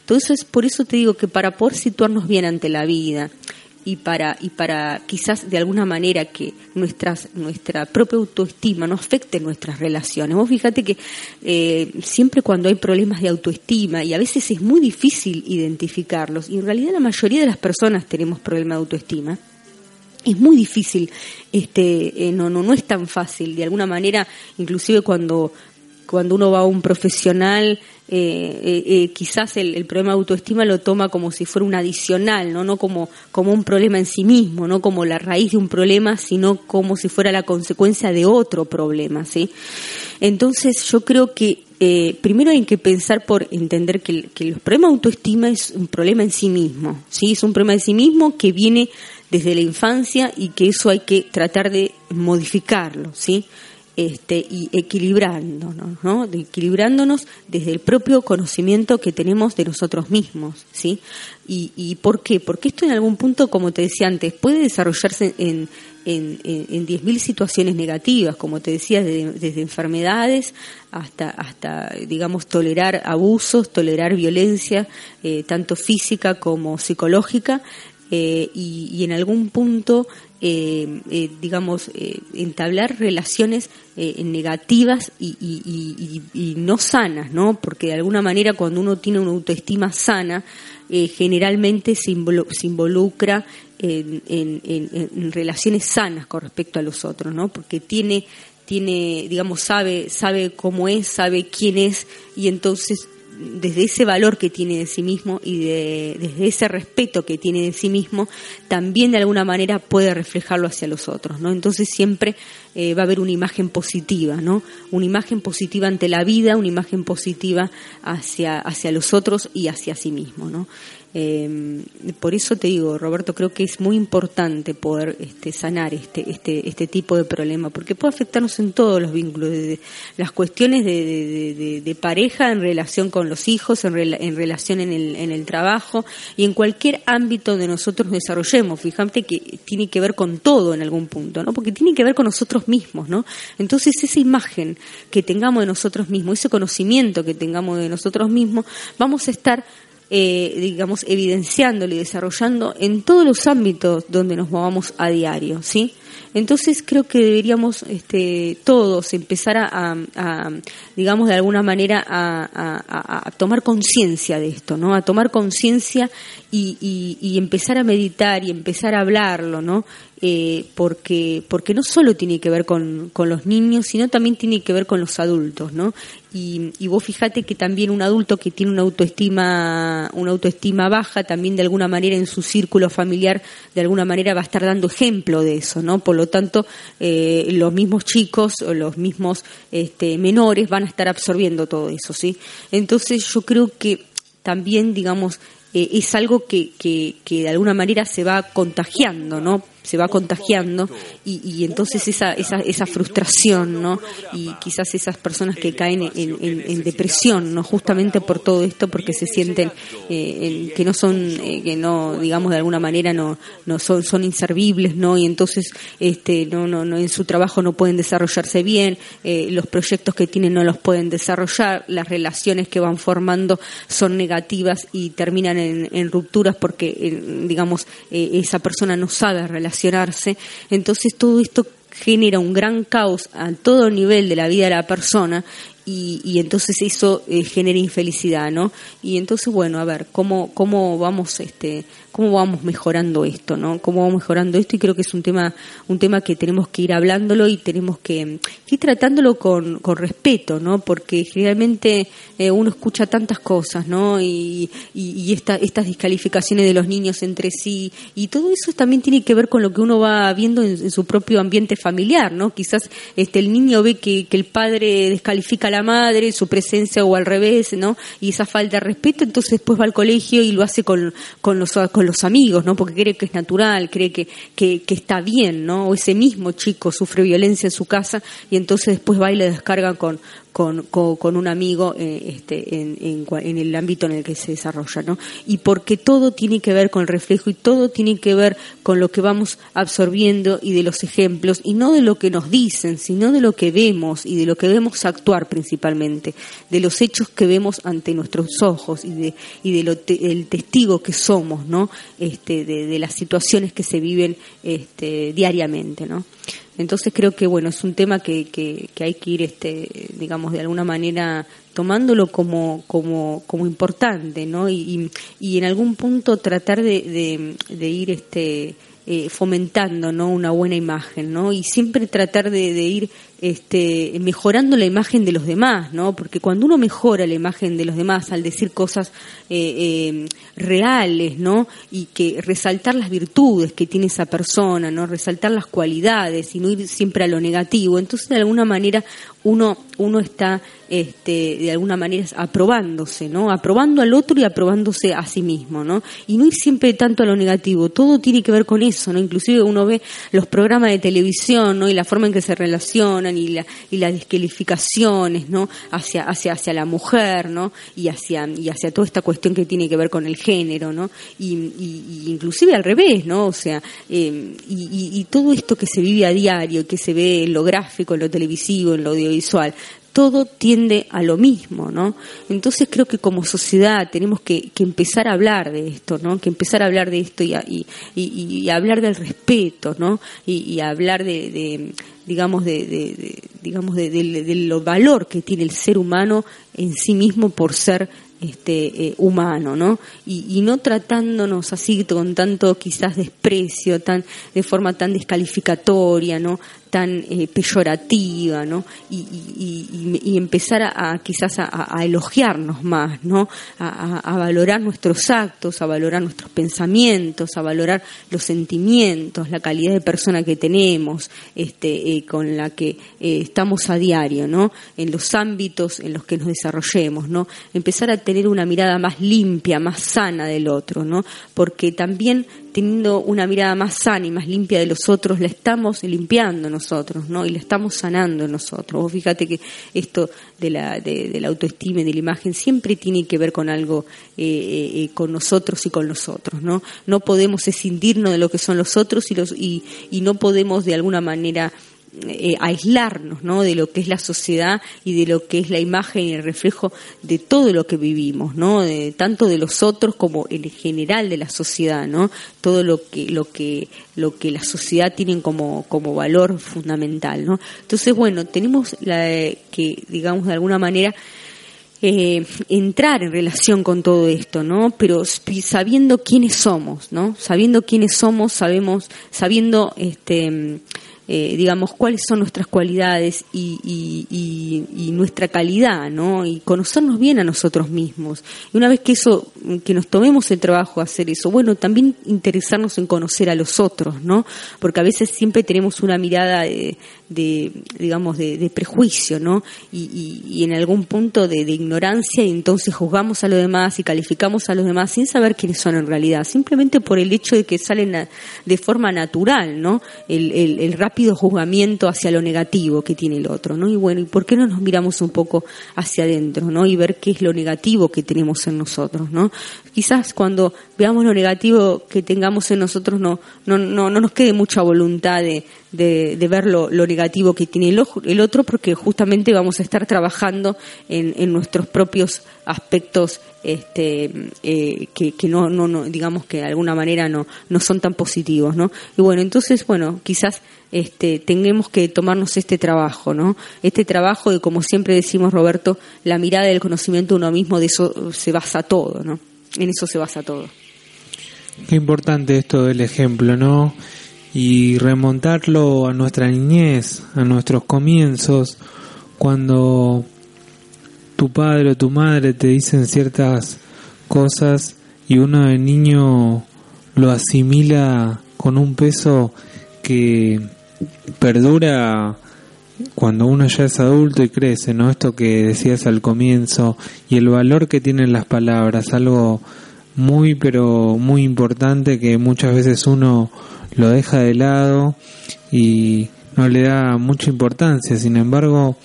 Entonces, por eso te digo que para poder situarnos bien ante la vida, y para y para quizás de alguna manera que nuestras nuestra propia autoestima no afecte nuestras relaciones. Vos fíjate que eh, siempre cuando hay problemas de autoestima y a veces es muy difícil identificarlos y en realidad la mayoría de las personas tenemos problemas de autoestima es muy difícil este eh, no no no es tan fácil. De alguna manera inclusive cuando cuando uno va a un profesional eh, eh, eh, quizás el, problema de autoestima lo toma como si fuera un adicional, ¿no? no como, como un problema en sí mismo, no como la raíz de un problema, sino como si fuera la consecuencia de otro problema. ¿sí? Entonces yo creo que primero hay que pensar por entender que, que el problema de autoestima es un problema en sí mismo, ¿sí? es un problema en sí mismo que viene desde la infancia y que eso hay que tratar de modificarlo, ¿sí? Este, y equilibrándonos, ¿no? equilibrándonos desde el propio conocimiento que tenemos de nosotros mismos, ¿sí? ¿Y, y por qué? Porque esto en algún punto, como te decía antes, puede desarrollarse en, en, en, 10.000 situaciones negativas, como te decía, desde, enfermedades hasta, hasta, digamos, tolerar abusos, tolerar violencia, eh, tanto física como psicológica, eh, y, y, en algún punto eh, eh, digamos, eh, entablar relaciones negativas y, no sanas, ¿no? Porque de alguna manera cuando uno tiene una autoestima sana, generalmente se, involucra en, relaciones sanas con respecto a los otros, ¿no? Porque tiene, tiene, digamos, sabe, sabe cómo es, sabe quién es y entonces desde ese valor que tiene de sí mismo y de, desde ese respeto que tiene de sí mismo, también de alguna manera puede reflejarlo hacia los otros, ¿no? Entonces siempre eh, va a haber una imagen positiva, ¿no? Una imagen positiva ante la vida, una imagen positiva hacia, hacia los otros y hacia sí mismo, ¿no? Eh, por eso te digo, Roberto, creo que es muy importante poder este, sanar este, este, este tipo de problema, porque puede afectarnos en todos los vínculos, las cuestiones de, pareja en relación con los hijos, en, en relación en el, en el trabajo y en cualquier ámbito donde nosotros nos desarrollemos. Fíjate que tiene que ver con todo en algún punto, ¿no? Porque tiene que ver con nosotros mismos, ¿no? Entonces esa imagen que tengamos de nosotros mismos, ese conocimiento que tengamos de nosotros mismos, vamos a estar eh, digamos, evidenciándolo y desarrollando en todos los ámbitos donde nos movamos a diario, ¿sí? Entonces creo que deberíamos este, todos empezar a, digamos, de alguna manera a, tomar conciencia de esto, ¿no? A tomar conciencia y, empezar a meditar y empezar a hablarlo, ¿no? Eh, porque, porque no solo tiene que ver con, con, los niños, sino también tiene que ver con los adultos, ¿no? Y, y, vos fijate que también un adulto que tiene una autoestima, una autoestima baja, también de alguna manera en su círculo familiar, de alguna manera va a estar dando ejemplo de eso, ¿no? Por lo tanto, eh, los mismos chicos o los mismos este, menores van a estar absorbiendo todo eso, ¿sí? Entonces yo creo que también, digamos, eh, es algo que, que, que de alguna manera se va contagiando, ¿no? Se va contagiando y, entonces esa, esa, esa frustración, ¿no? Y quizás esas personas que caen en, en, depresión, ¿no? Justamente por todo esto, porque se sienten eh, que no son, eh, que no, digamos de alguna manera no, no son, son inservibles, ¿no? Y entonces, este, no, no, no, en su trabajo no pueden desarrollarse bien, eh, los proyectos que tienen no los pueden desarrollar, las relaciones que van formando son negativas y terminan en, en rupturas porque, digamos, esa persona no sabe relacionarse entonces todo esto genera un gran caos a todo nivel de la vida de la persona y, y entonces eso eh, genera infelicidad, ¿no? Y entonces, bueno, a ver, ¿cómo, cómo vamos este, cómo vamos mejorando esto, ¿no? Cómo vamos mejorando esto y creo que es un tema, un tema que tenemos que ir hablándolo y tenemos que, ir tratándolo con, con respeto, ¿no? Porque generalmente eh, uno escucha tantas cosas, ¿no? Y, y, esta, estas descalificaciones de los niños entre sí y todo eso también tiene que ver con lo que uno va viendo en, su propio ambiente familiar, ¿no? Quizás este el niño ve que, que el padre descalifica a la madre, su presencia o al revés, ¿no? Y esa falta de respeto, entonces después va al colegio y lo hace con, con los con los amigos, ¿no? Porque cree que es natural, cree que, que, está bien, ¿no? O ese mismo chico sufre violencia en su casa y entonces después va y le descarga con, con, con, un amigo eh, este, en, en, el ámbito en el que se desarrolla, ¿no? Y porque todo tiene que ver con el reflejo y todo tiene que ver con lo que vamos absorbiendo y de los ejemplos y no de lo que nos dicen, sino de lo que vemos y de lo que vemos actuar principalmente, de los hechos que vemos ante nuestros ojos y de, y de lo el testigo que somos, ¿no? Este, de, de las situaciones que se viven este, diariamente, ¿no? Entonces creo que bueno es un tema que, hay que ir, este, digamos, de alguna manera tomándolo como, como, importante, ¿no? Y, en algún punto tratar de, ir, este, eh, fomentando. Una buena imagen, ¿no? Y siempre tratar de ir este, mejorando la imagen de los demás, ¿no? Porque cuando uno mejora la imagen de los demás al decir cosas eh, eh, reales, ¿no? Y que resaltar las virtudes que tiene esa persona, ¿no? Resaltar las cualidades y no ir siempre a lo negativo. Entonces, de alguna manera, uno, uno está, este, de alguna manera, aprobándose, ¿no? Aprobando al otro y aprobándose a sí mismo, ¿no? Y no ir siempre tanto a lo negativo. Todo tiene que ver con eso, ¿no? Inclusive uno ve los programas de televisión, ¿no? Y la forma en que se relacionan y, la, y las descalificaciones ¿no? hacia, hacia, hacia la mujer ¿no? y, hacia, y hacia toda esta cuestión que tiene que ver con el género ¿no? y, inclusive al revés ¿no? o sea eh, y, y todo esto que se vive a diario que se ve en lo gráfico en lo televisivo en lo audiovisual todo tiende a lo mismo, ¿no? Entonces creo que como sociedad tenemos que, empezar a hablar de esto, ¿no? Que empezar a hablar de esto y, y, y, hablar del respeto, ¿no? Y, hablar de, digamos de, de, digamos de, lo valor que tiene el ser humano en sí mismo por ser este eh, humano, ¿no? Y, y, no tratándonos así con tanto quizás desprecio, tan de forma tan descalificatoria, ¿no? Tan eh, peyorativa, ¿no? Y, empezar a, quizás a, elogiarnos más, ¿no? A, valorar nuestros actos, a valorar nuestros pensamientos, a valorar los sentimientos, la calidad de persona que tenemos, este, eh, con la que eh, estamos a diario, ¿no? En los ámbitos en los que nos desarrollemos, ¿no? Empezar a tener una mirada más limpia, más sana del otro, ¿no? Porque también teniendo una mirada más sana y más limpia de los otros, la estamos limpiando nosotros, ¿no? Y la estamos sanando nosotros. Vos fíjate que esto de la, de, la autoestima y de la imagen siempre tiene que ver con algo, eh, eh, eh, con nosotros y con los otros, ¿no? No podemos escindirnos de lo que son los otros y no podemos de alguna manera eh, aislarnos ¿no? de lo que es la sociedad y de lo que es la imagen y el reflejo de todo lo que vivimos, ¿no? De, tanto de los otros como en general de la sociedad, ¿no? todo lo que lo que lo que la sociedad tiene como como valor fundamental, ¿no? Entonces bueno tenemos la, que digamos de alguna manera eh, entrar en relación con todo esto, ¿no? Pero sabiendo quiénes somos, ¿no? Sabiendo quiénes somos, sabemos, sabiendo este eh, digamos, cuáles son nuestras cualidades y, nuestra calidad, ¿no? Y conocernos bien a nosotros mismos. Y una vez que eso, que nos tomemos el trabajo de hacer eso, bueno, también interesarnos en conocer a los otros, ¿no? Porque a veces siempre tenemos una mirada de, digamos, de, prejuicio, ¿no? Y, en algún punto de, ignorancia y entonces juzgamos a los demás y calificamos a los demás sin saber quiénes son en realidad, simplemente por el hecho de que salen de forma natural, ¿no? El, el, el rápido juzgamiento hacia lo negativo que tiene el otro, ¿no? Y bueno, ¿y por qué no nos miramos un poco hacia adentro, ¿no? Y ver qué es lo negativo que tenemos en nosotros, ¿no? Quizás cuando veamos lo negativo que tengamos en nosotros no, no, no, no nos quede mucha voluntad de, de, ver lo, negativo que tiene el, el, otro, porque justamente vamos a estar trabajando en, en nuestros propios aspectos este, eh, que, que no, no, no, digamos que de alguna manera no, no son tan positivos, ¿no? Y bueno, entonces, bueno, quizás este, tengamos que tomarnos este trabajo, ¿no? Este trabajo de, como siempre decimos, Roberto, la mirada del conocimiento de uno mismo, de eso se basa todo, ¿no? En eso se basa todo. Qué importante esto del ejemplo, ¿no? Y remontarlo a nuestra niñez, a nuestros comienzos, cuando tu padre o tu madre te dicen ciertas cosas y uno de niño lo asimila con un peso que perdura cuando uno ya es adulto y crece, ¿no? Esto que decías al comienzo y el valor que tienen las palabras, algo muy pero muy importante que muchas veces uno lo deja de lado y no le da mucha importancia. Sin embargo,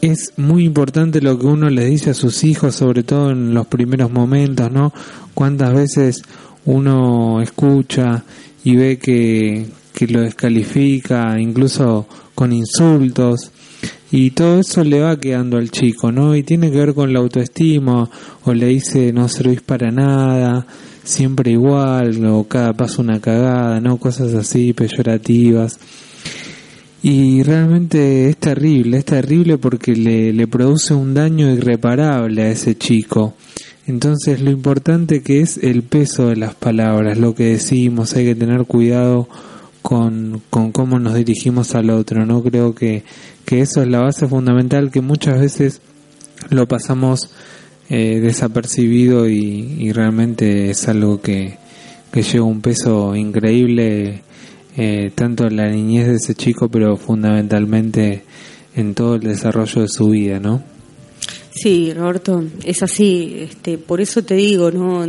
es muy importante lo que uno le dice a sus hijos, sobre todo en los primeros momentos, ¿no? Cuántas veces uno escucha y ve que, que lo descalifica, incluso con insultos, y todo eso le va quedando al chico, ¿no? Y tiene que ver con la autoestima, o le dice no servís para nada, siempre igual, o cada paso una cagada, ¿no? Cosas así, peyorativas. Y realmente es terrible, es terrible porque le, le produce un daño irreparable a ese chico. Entonces lo importante que es el peso de las palabras, lo que decimos, hay que tener cuidado con, con cómo nos dirigimos al otro, ¿no? Creo que, que eso es la base fundamental que muchas veces lo pasamos eh, desapercibido y, realmente es algo que, que lleva un peso increíble eh, tanto en la niñez de ese chico pero fundamentalmente en todo el desarrollo de su vida, ¿no? Sí, Roberto, es así. Este, por eso te digo, ¿no?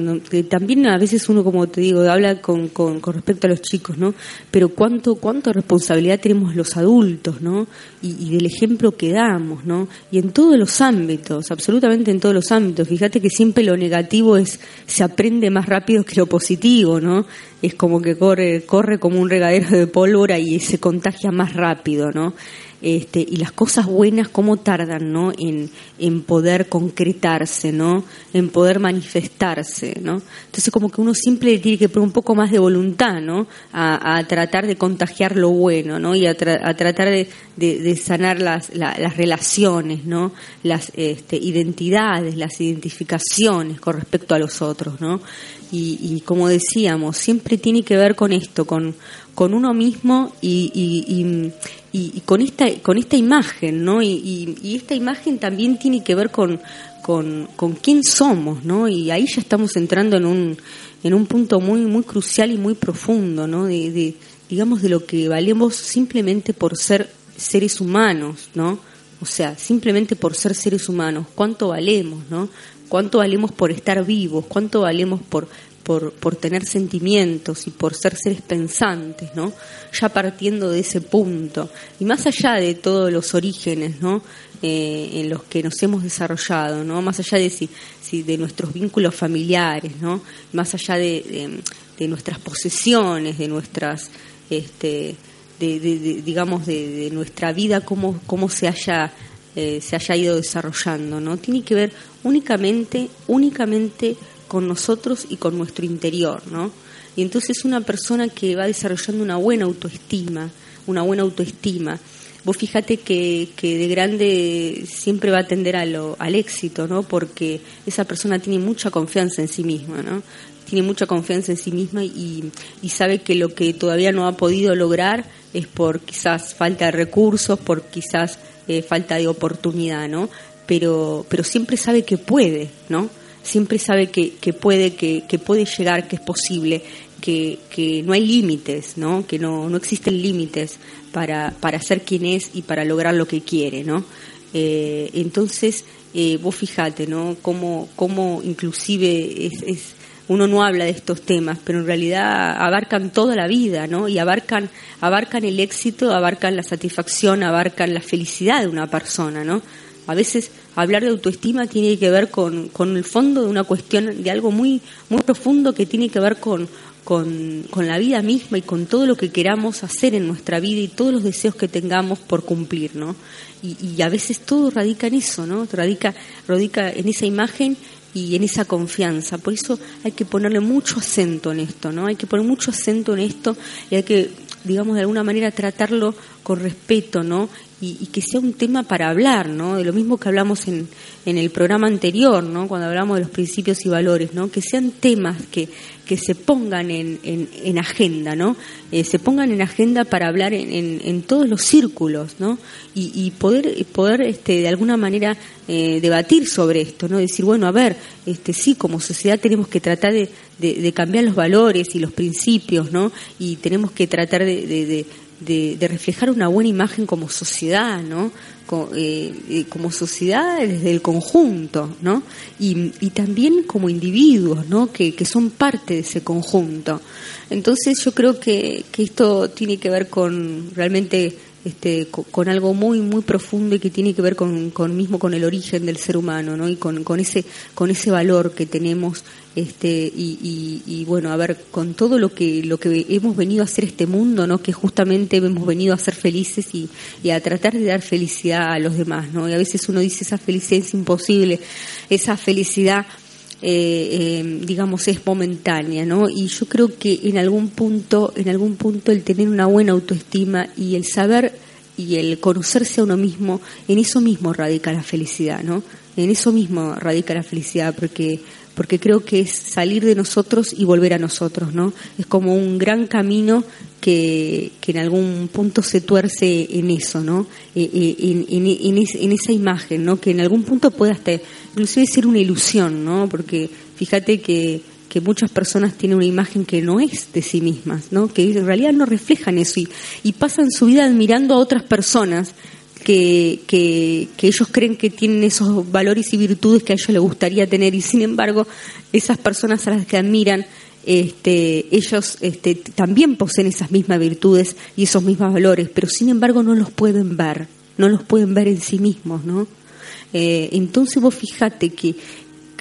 también a veces uno, como te digo, habla con, con, respecto a los chicos, ¿no? Pero cuánto, cuánto responsabilidad tenemos los adultos, ¿no? Y, del ejemplo que damos, ¿no? Y en todos los ámbitos, absolutamente en todos los ámbitos. Fíjate que siempre lo negativo es, se aprende más rápido que lo positivo, ¿no? Es como que corre, corre como un regadero de pólvora y se contagia más rápido, ¿no? Este, y las cosas buenas cómo tardan ¿no? en, en poder concretarse, ¿no? en poder manifestarse. ¿no? Entonces como que uno siempre tiene que poner un poco más de voluntad ¿no? a, tratar de contagiar lo bueno ¿no? y a, tratar de, de, sanar las, las relaciones, ¿no? las este, identidades, las identificaciones con respecto a los otros. ¿no? Y, como decíamos, siempre tiene que ver con esto, con, con uno mismo y, y, y, con esta con esta imagen, ¿no? Y, esta imagen también tiene que ver con, con, con quién somos, ¿no? Y ahí ya estamos entrando en un en un punto muy muy crucial y muy profundo, ¿no? De, de digamos de lo que valemos simplemente por ser seres humanos, ¿no? O sea, simplemente por ser seres humanos, ¿cuánto valemos, no? ¿Cuánto valemos por estar vivos? ¿Cuánto valemos por por, por tener sentimientos y por ser seres pensantes, ¿no? Ya partiendo de ese punto y más allá de todos los orígenes, ¿no? Eh, en los que nos hemos desarrollado, ¿no? Más allá de si, si de nuestros vínculos familiares, ¿no? Más allá de, de, nuestras posesiones, de nuestras, este, de, digamos, de, nuestra vida, cómo, cómo se haya eh, se haya ido desarrollando, ¿no? Tiene que ver únicamente, únicamente con nosotros y con nuestro interior, ¿no? Y entonces una persona que va desarrollando una buena autoestima, una buena autoestima, vos fíjate que, que de grande siempre va a tender a lo, al éxito, ¿no? Porque esa persona tiene mucha confianza en sí misma, ¿no? Tiene mucha confianza en sí misma y, y sabe que lo que todavía no ha podido lograr es por quizás falta de recursos, por quizás eh, falta de oportunidad, ¿no? Pero, pero siempre sabe que puede, ¿no? Siempre sabe que, que puede, que, que, puede llegar, que es posible, que, que no hay límites, ¿no? Que no, no existen límites para, para ser quien es y para lograr lo que quiere, ¿no? Eh, entonces, eh, vos fijate, ¿no? Cómo, cómo inclusive es, es, uno no habla de estos temas, pero en realidad abarcan toda la vida, ¿no? Y abarcan, abarcan el éxito, abarcan la satisfacción, abarcan la felicidad de una persona, ¿no? A veces hablar de autoestima tiene que ver con, con el fondo de una cuestión, de algo muy, muy profundo que tiene que ver con, con, con, la vida misma y con todo lo que queramos hacer en nuestra vida y todos los deseos que tengamos por cumplir, ¿no? Y, a veces todo radica en eso, ¿no? Radica, radica en esa imagen y en esa confianza. Por eso hay que ponerle mucho acento en esto, ¿no? Hay que poner mucho acento en esto y hay que, digamos, de alguna manera tratarlo con respeto, ¿no? Y, que sea un tema para hablar, ¿no? De lo mismo que hablamos en, en el programa anterior, ¿no? Cuando hablamos de los principios y valores, ¿no? Que sean temas que, que se pongan en, en, agenda, ¿no? Eh, se pongan en agenda para hablar en, en todos los círculos, ¿no? Y, poder, poder este, de alguna manera eh, debatir sobre esto, ¿no? Decir, bueno, a ver, este, sí, como sociedad tenemos que tratar de, de, cambiar los valores y los principios, ¿no? Y tenemos que tratar de, de, de, reflejar una buena imagen como sociedad, ¿no? Eh, eh, como, sociedad desde el conjunto, ¿no? Y, y también como individuos, ¿no? Que, que, son parte de ese conjunto. Entonces yo creo que, que esto tiene que ver con realmente este, con, algo muy muy profundo y que tiene que ver con, mismo con el origen del ser humano ¿no? y con, con ese con ese valor que tenemos este y, y, bueno a ver con todo lo que lo que hemos venido a hacer este mundo no que justamente hemos venido a ser felices y, y a tratar de dar felicidad a los demás no y a veces uno dice esa felicidad es imposible esa felicidad eh, eh, digamos es momentánea no y yo creo que en algún punto en algún punto el tener una buena autoestima y el saber y el conocerse a uno mismo en eso mismo radica la felicidad no en eso mismo radica la felicidad porque porque creo que es salir de nosotros y volver a nosotros, ¿no? Es como un gran camino que, que en algún punto se tuerce en eso, ¿no? Eh, eh, en, en, en, esa imagen, ¿no? Que en algún punto puede hasta inclusive ser una ilusión, ¿no? Porque fíjate que, que muchas personas tienen una imagen que no es de sí mismas, ¿no? Que en realidad no reflejan eso y, y pasan su vida admirando a otras personas que, ellos creen que tienen esos valores y virtudes que a ellos les gustaría tener y sin embargo esas personas a las que admiran este, ellos este, también poseen esas mismas virtudes y esos mismos valores, pero sin embargo no los pueden ver, no los pueden ver en sí mismos, ¿no? Eh, entonces vos fíjate que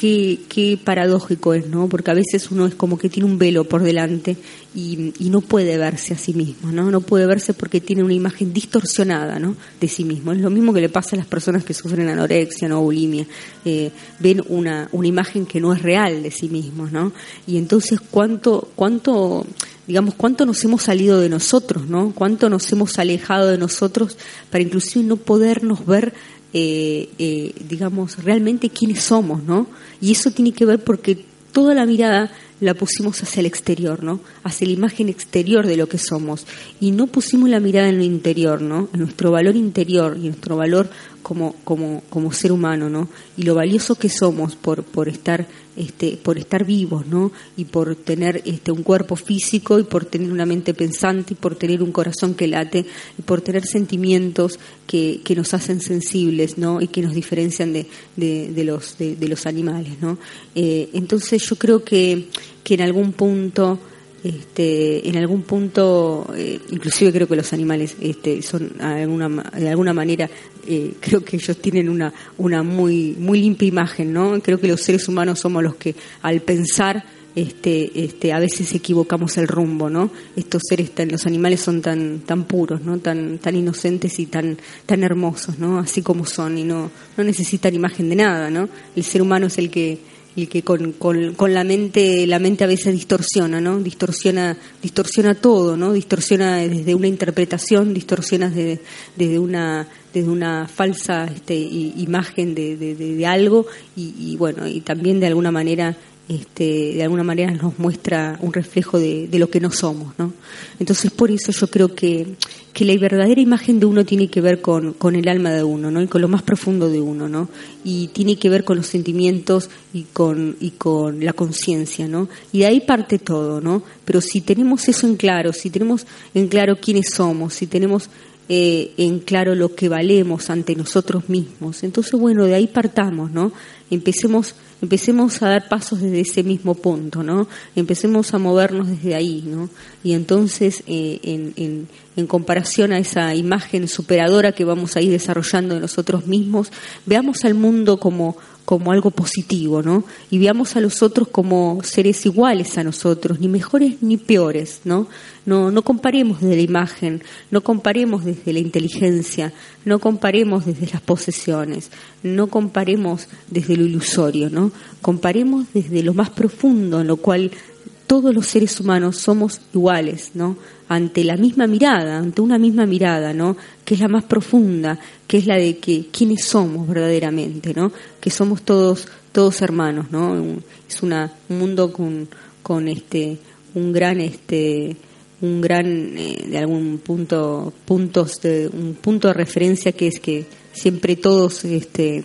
qué, paradójico es, ¿no? Porque a veces uno es como que tiene un velo por delante y, no puede verse a sí mismo, ¿no? No puede verse porque tiene una imagen distorsionada, ¿no? De sí mismo. Es lo mismo que le pasa a las personas que sufren anorexia, ¿no? bulimia. Eh, ven una, una imagen que no es real de sí mismos, ¿no? Y entonces, ¿cuánto, cuánto digamos, cuánto nos hemos salido de nosotros, ¿no? Cuánto nos hemos alejado de nosotros para inclusive no podernos ver eh, eh, digamos, realmente quiénes somos, ¿no? Y eso tiene que ver porque toda la mirada la pusimos hacia el exterior, ¿no? Hacia la imagen exterior de lo que somos y no pusimos la mirada en lo interior, ¿no? En nuestro valor interior y nuestro valor como, como, como ser humano, ¿no? Y lo valioso que somos por, por estar este, por estar vivos, ¿no? Y por tener este, un cuerpo físico y por tener una mente pensante y por tener un corazón que late y por tener sentimientos que, que nos hacen sensibles, ¿no? Y que nos diferencian de, de, los, de, los animales, ¿no? Eh, entonces yo creo que, que en algún punto este, en algún punto, eh, inclusive creo que los animales este, son de alguna manera, eh, creo que ellos tienen una, una muy, muy limpia imagen, ¿no? Creo que los seres humanos somos los que al pensar, este, este, a veces equivocamos el rumbo, ¿no? Estos seres, tan, los animales son tan, tan puros, ¿no? Tan, tan inocentes y tan, tan hermosos, ¿no? Así como son y no, no necesitan imagen de nada, ¿no? El ser humano es el que y que con, con, la mente la mente a veces distorsiona no distorsiona distorsiona todo no distorsiona desde una interpretación distorsiona desde, desde una desde una falsa este, imagen de, de, algo y, y, bueno y también de alguna manera este, de alguna manera nos muestra un reflejo de, lo que no somos, ¿no? Entonces por eso yo creo que, que la verdadera imagen de uno tiene que ver con, con, el alma de uno, ¿no? Y con lo más profundo de uno, ¿no? Y tiene que ver con los sentimientos y con, y con la conciencia, ¿no? Y de ahí parte todo, ¿no? Pero si tenemos eso en claro, si tenemos en claro quiénes somos, si tenemos eh, en claro lo que valemos ante nosotros mismos, entonces bueno, de ahí partamos, ¿no? Empecemos empecemos a dar pasos desde ese mismo punto, ¿no? Empecemos a movernos desde ahí, ¿no? Y entonces, eh, en, en, en, comparación a esa imagen superadora que vamos a ir desarrollando de nosotros mismos, veamos al mundo como como algo positivo, ¿no? Y veamos a los otros como seres iguales a nosotros, ni mejores ni peores, ¿no? No, no comparemos desde la imagen, no comparemos desde la inteligencia, no comparemos desde las posesiones, no comparemos desde lo ilusorio, ¿no? Comparemos desde lo más profundo, en lo cual todos los seres humanos somos iguales, ¿no? ante la misma mirada, ante una misma mirada, ¿no? Que es la más profunda, que es la de que quiénes somos verdaderamente, ¿no? Que somos todos todos hermanos, ¿no? Es una un mundo con con este un gran este un gran eh, de algún punto puntos de un punto de referencia que es que siempre todos este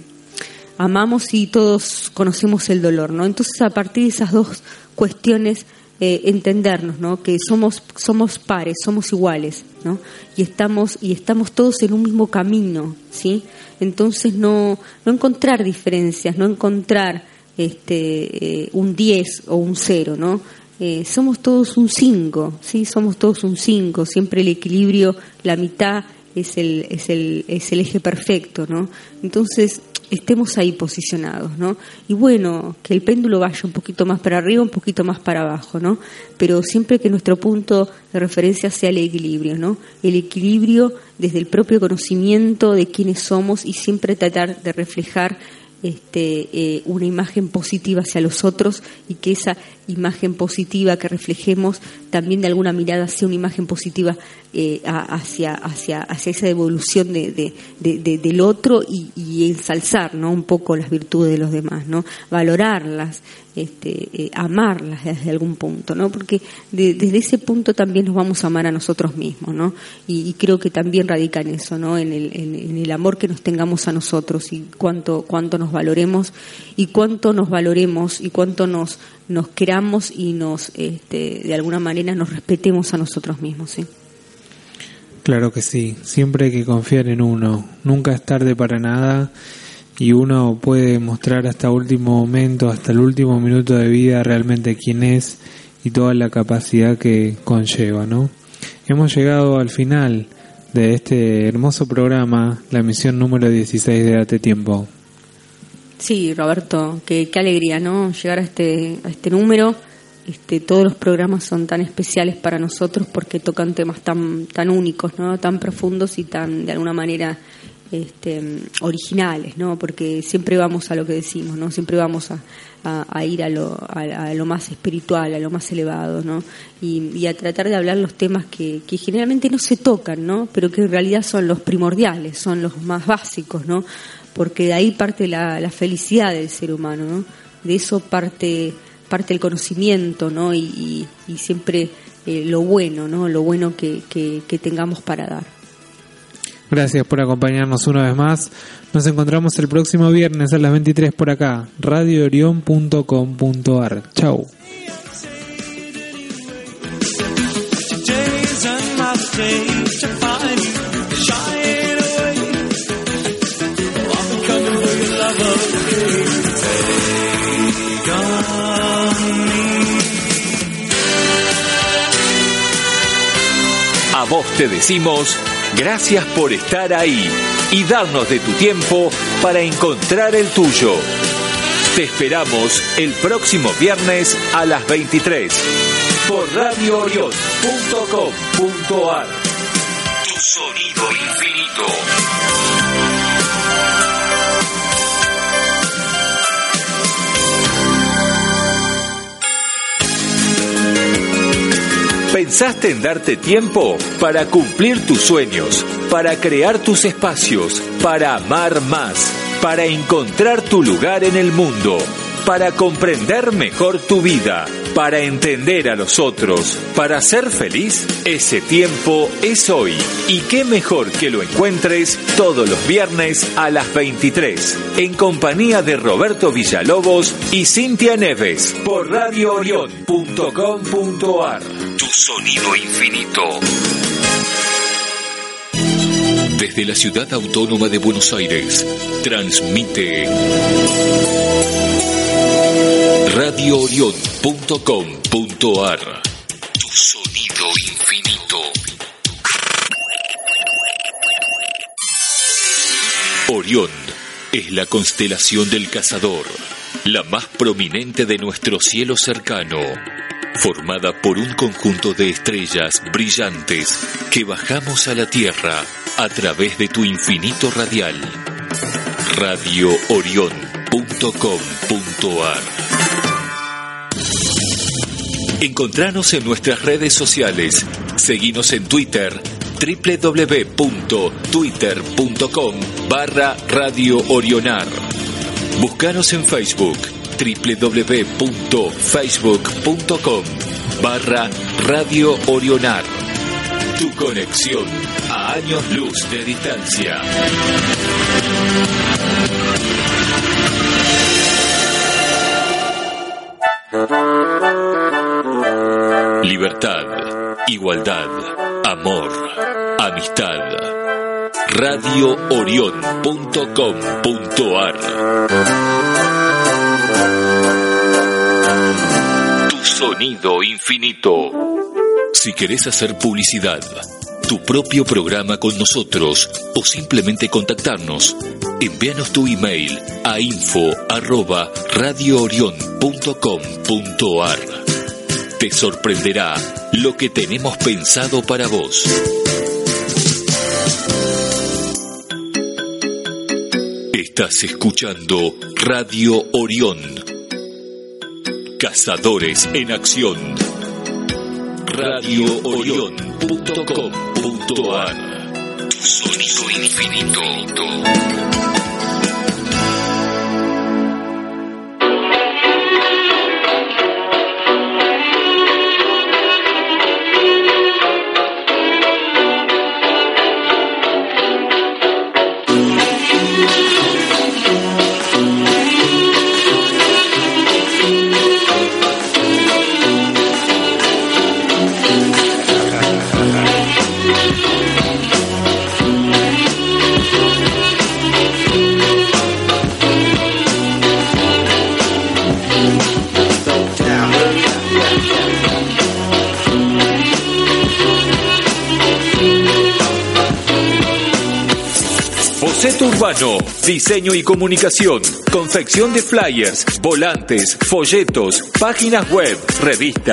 amamos y todos conocemos el dolor, ¿no? Entonces a partir de esas dos cuestiones eh, entendernos, ¿no? Que somos somos pares, somos iguales, ¿no? Y estamos y estamos todos en un mismo camino, ¿sí? Entonces no no encontrar diferencias, no encontrar este eh, un 10 o un 0, ¿no? Eh, somos todos un 5, ¿sí? Somos todos un 5, siempre el equilibrio, la mitad es el, es el, es el eje perfecto, ¿no? Entonces, estemos ahí posicionados, ¿no? Y bueno, que el péndulo vaya un poquito más para arriba, un poquito más para abajo, ¿no? Pero siempre que nuestro punto de referencia sea el equilibrio, ¿no? El equilibrio desde el propio conocimiento de quiénes somos y siempre tratar de reflejar este, eh, una imagen positiva hacia los otros y que esa imagen positiva que reflejemos también de alguna mirada sea una imagen positiva eh, hacia, hacia, hacia esa evolución de, del otro y, y, ensalzar ¿no? un poco las virtudes de los demás, ¿no? valorarlas, este, eh, amarlas desde algún punto, ¿no? porque desde ese punto también nos vamos a amar a nosotros mismos ¿no? y, creo que también radica en eso, ¿no? en, el, en, el amor que nos tengamos a nosotros y cuánto, cuánto nos valoremos y cuánto nos valoremos y cuánto nos, nos queramos y nos este, de alguna manera nos respetemos a nosotros mismos. ¿sí? Claro que sí, siempre hay que confiar en uno, nunca es tarde para nada y uno puede mostrar hasta último momento, hasta el último minuto de vida realmente quién es y toda la capacidad que conlleva, ¿no? Hemos llegado al final de este hermoso programa, la emisión número 16 de Date Tiempo. Sí, Roberto, qué, qué alegría, ¿no? Llegar a este, a este número este, todos los programas son tan especiales para nosotros porque tocan temas tan, tan únicos, ¿no? tan profundos y tan, de alguna manera, este, originales, ¿no? porque siempre vamos a lo que decimos, ¿no? siempre vamos a, ir a lo, a, más espiritual, a lo más elevado, ¿no? Y, a tratar de hablar los temas que, generalmente no se tocan, ¿no? pero que en realidad son los primordiales, son los más básicos, ¿no? porque de ahí parte la, felicidad del ser humano, ¿no? de eso parte parte del conocimiento, ¿no? Y, siempre eh, lo bueno, ¿no? Lo bueno que, que tengamos para dar. Gracias por acompañarnos una vez más. Nos encontramos el próximo viernes a las 23 por acá, radioorion.com.ar. Chau. A vos te decimos gracias por estar ahí y darnos de tu tiempo para encontrar el tuyo. Te esperamos el próximo viernes a las 23 por radioorion.com.ar. Tu sonido infinito. ¿Pensaste en darte tiempo para cumplir tus sueños, para crear tus espacios, para amar más, para encontrar tu lugar en el mundo? Para comprender mejor tu vida, para entender a los otros, para ser feliz, ese tiempo es hoy. Y qué mejor que lo encuentres todos los viernes a las 23, en compañía de Roberto Villalobos y Cintia Neves, por radioorion.com.ar. Tu sonido infinito. Desde la ciudad autónoma de Buenos Aires, transmite radioorion.com.ar Tu sonido infinito. Orión es la constelación del cazador, la más prominente de nuestro cielo cercano, formada por un conjunto de estrellas brillantes que bajamos a la Tierra a través de tu infinito radial. radioorion.com.ar Encontranos en nuestras redes sociales. Seguinos en Twitter www.twitter.com barra Radio Orionar. Buscanos en Facebook www.facebook.com barra Radio Orionar. Tu conexión a años luz de distancia. Igualdad, amor, amistad. RadioOrión.com.ar Tu sonido infinito. Si querés hacer publicidad, tu propio programa con nosotros o simplemente contactarnos, envíanos tu email a info te sorprenderá lo que tenemos pensado para vos. Estás escuchando Radio Orión. Cazadores en acción. RadioOrión.com.ar Tu sonido infinito. Urbano, diseño y comunicación, confección de flyers, volantes, folletos, páginas web, revistas.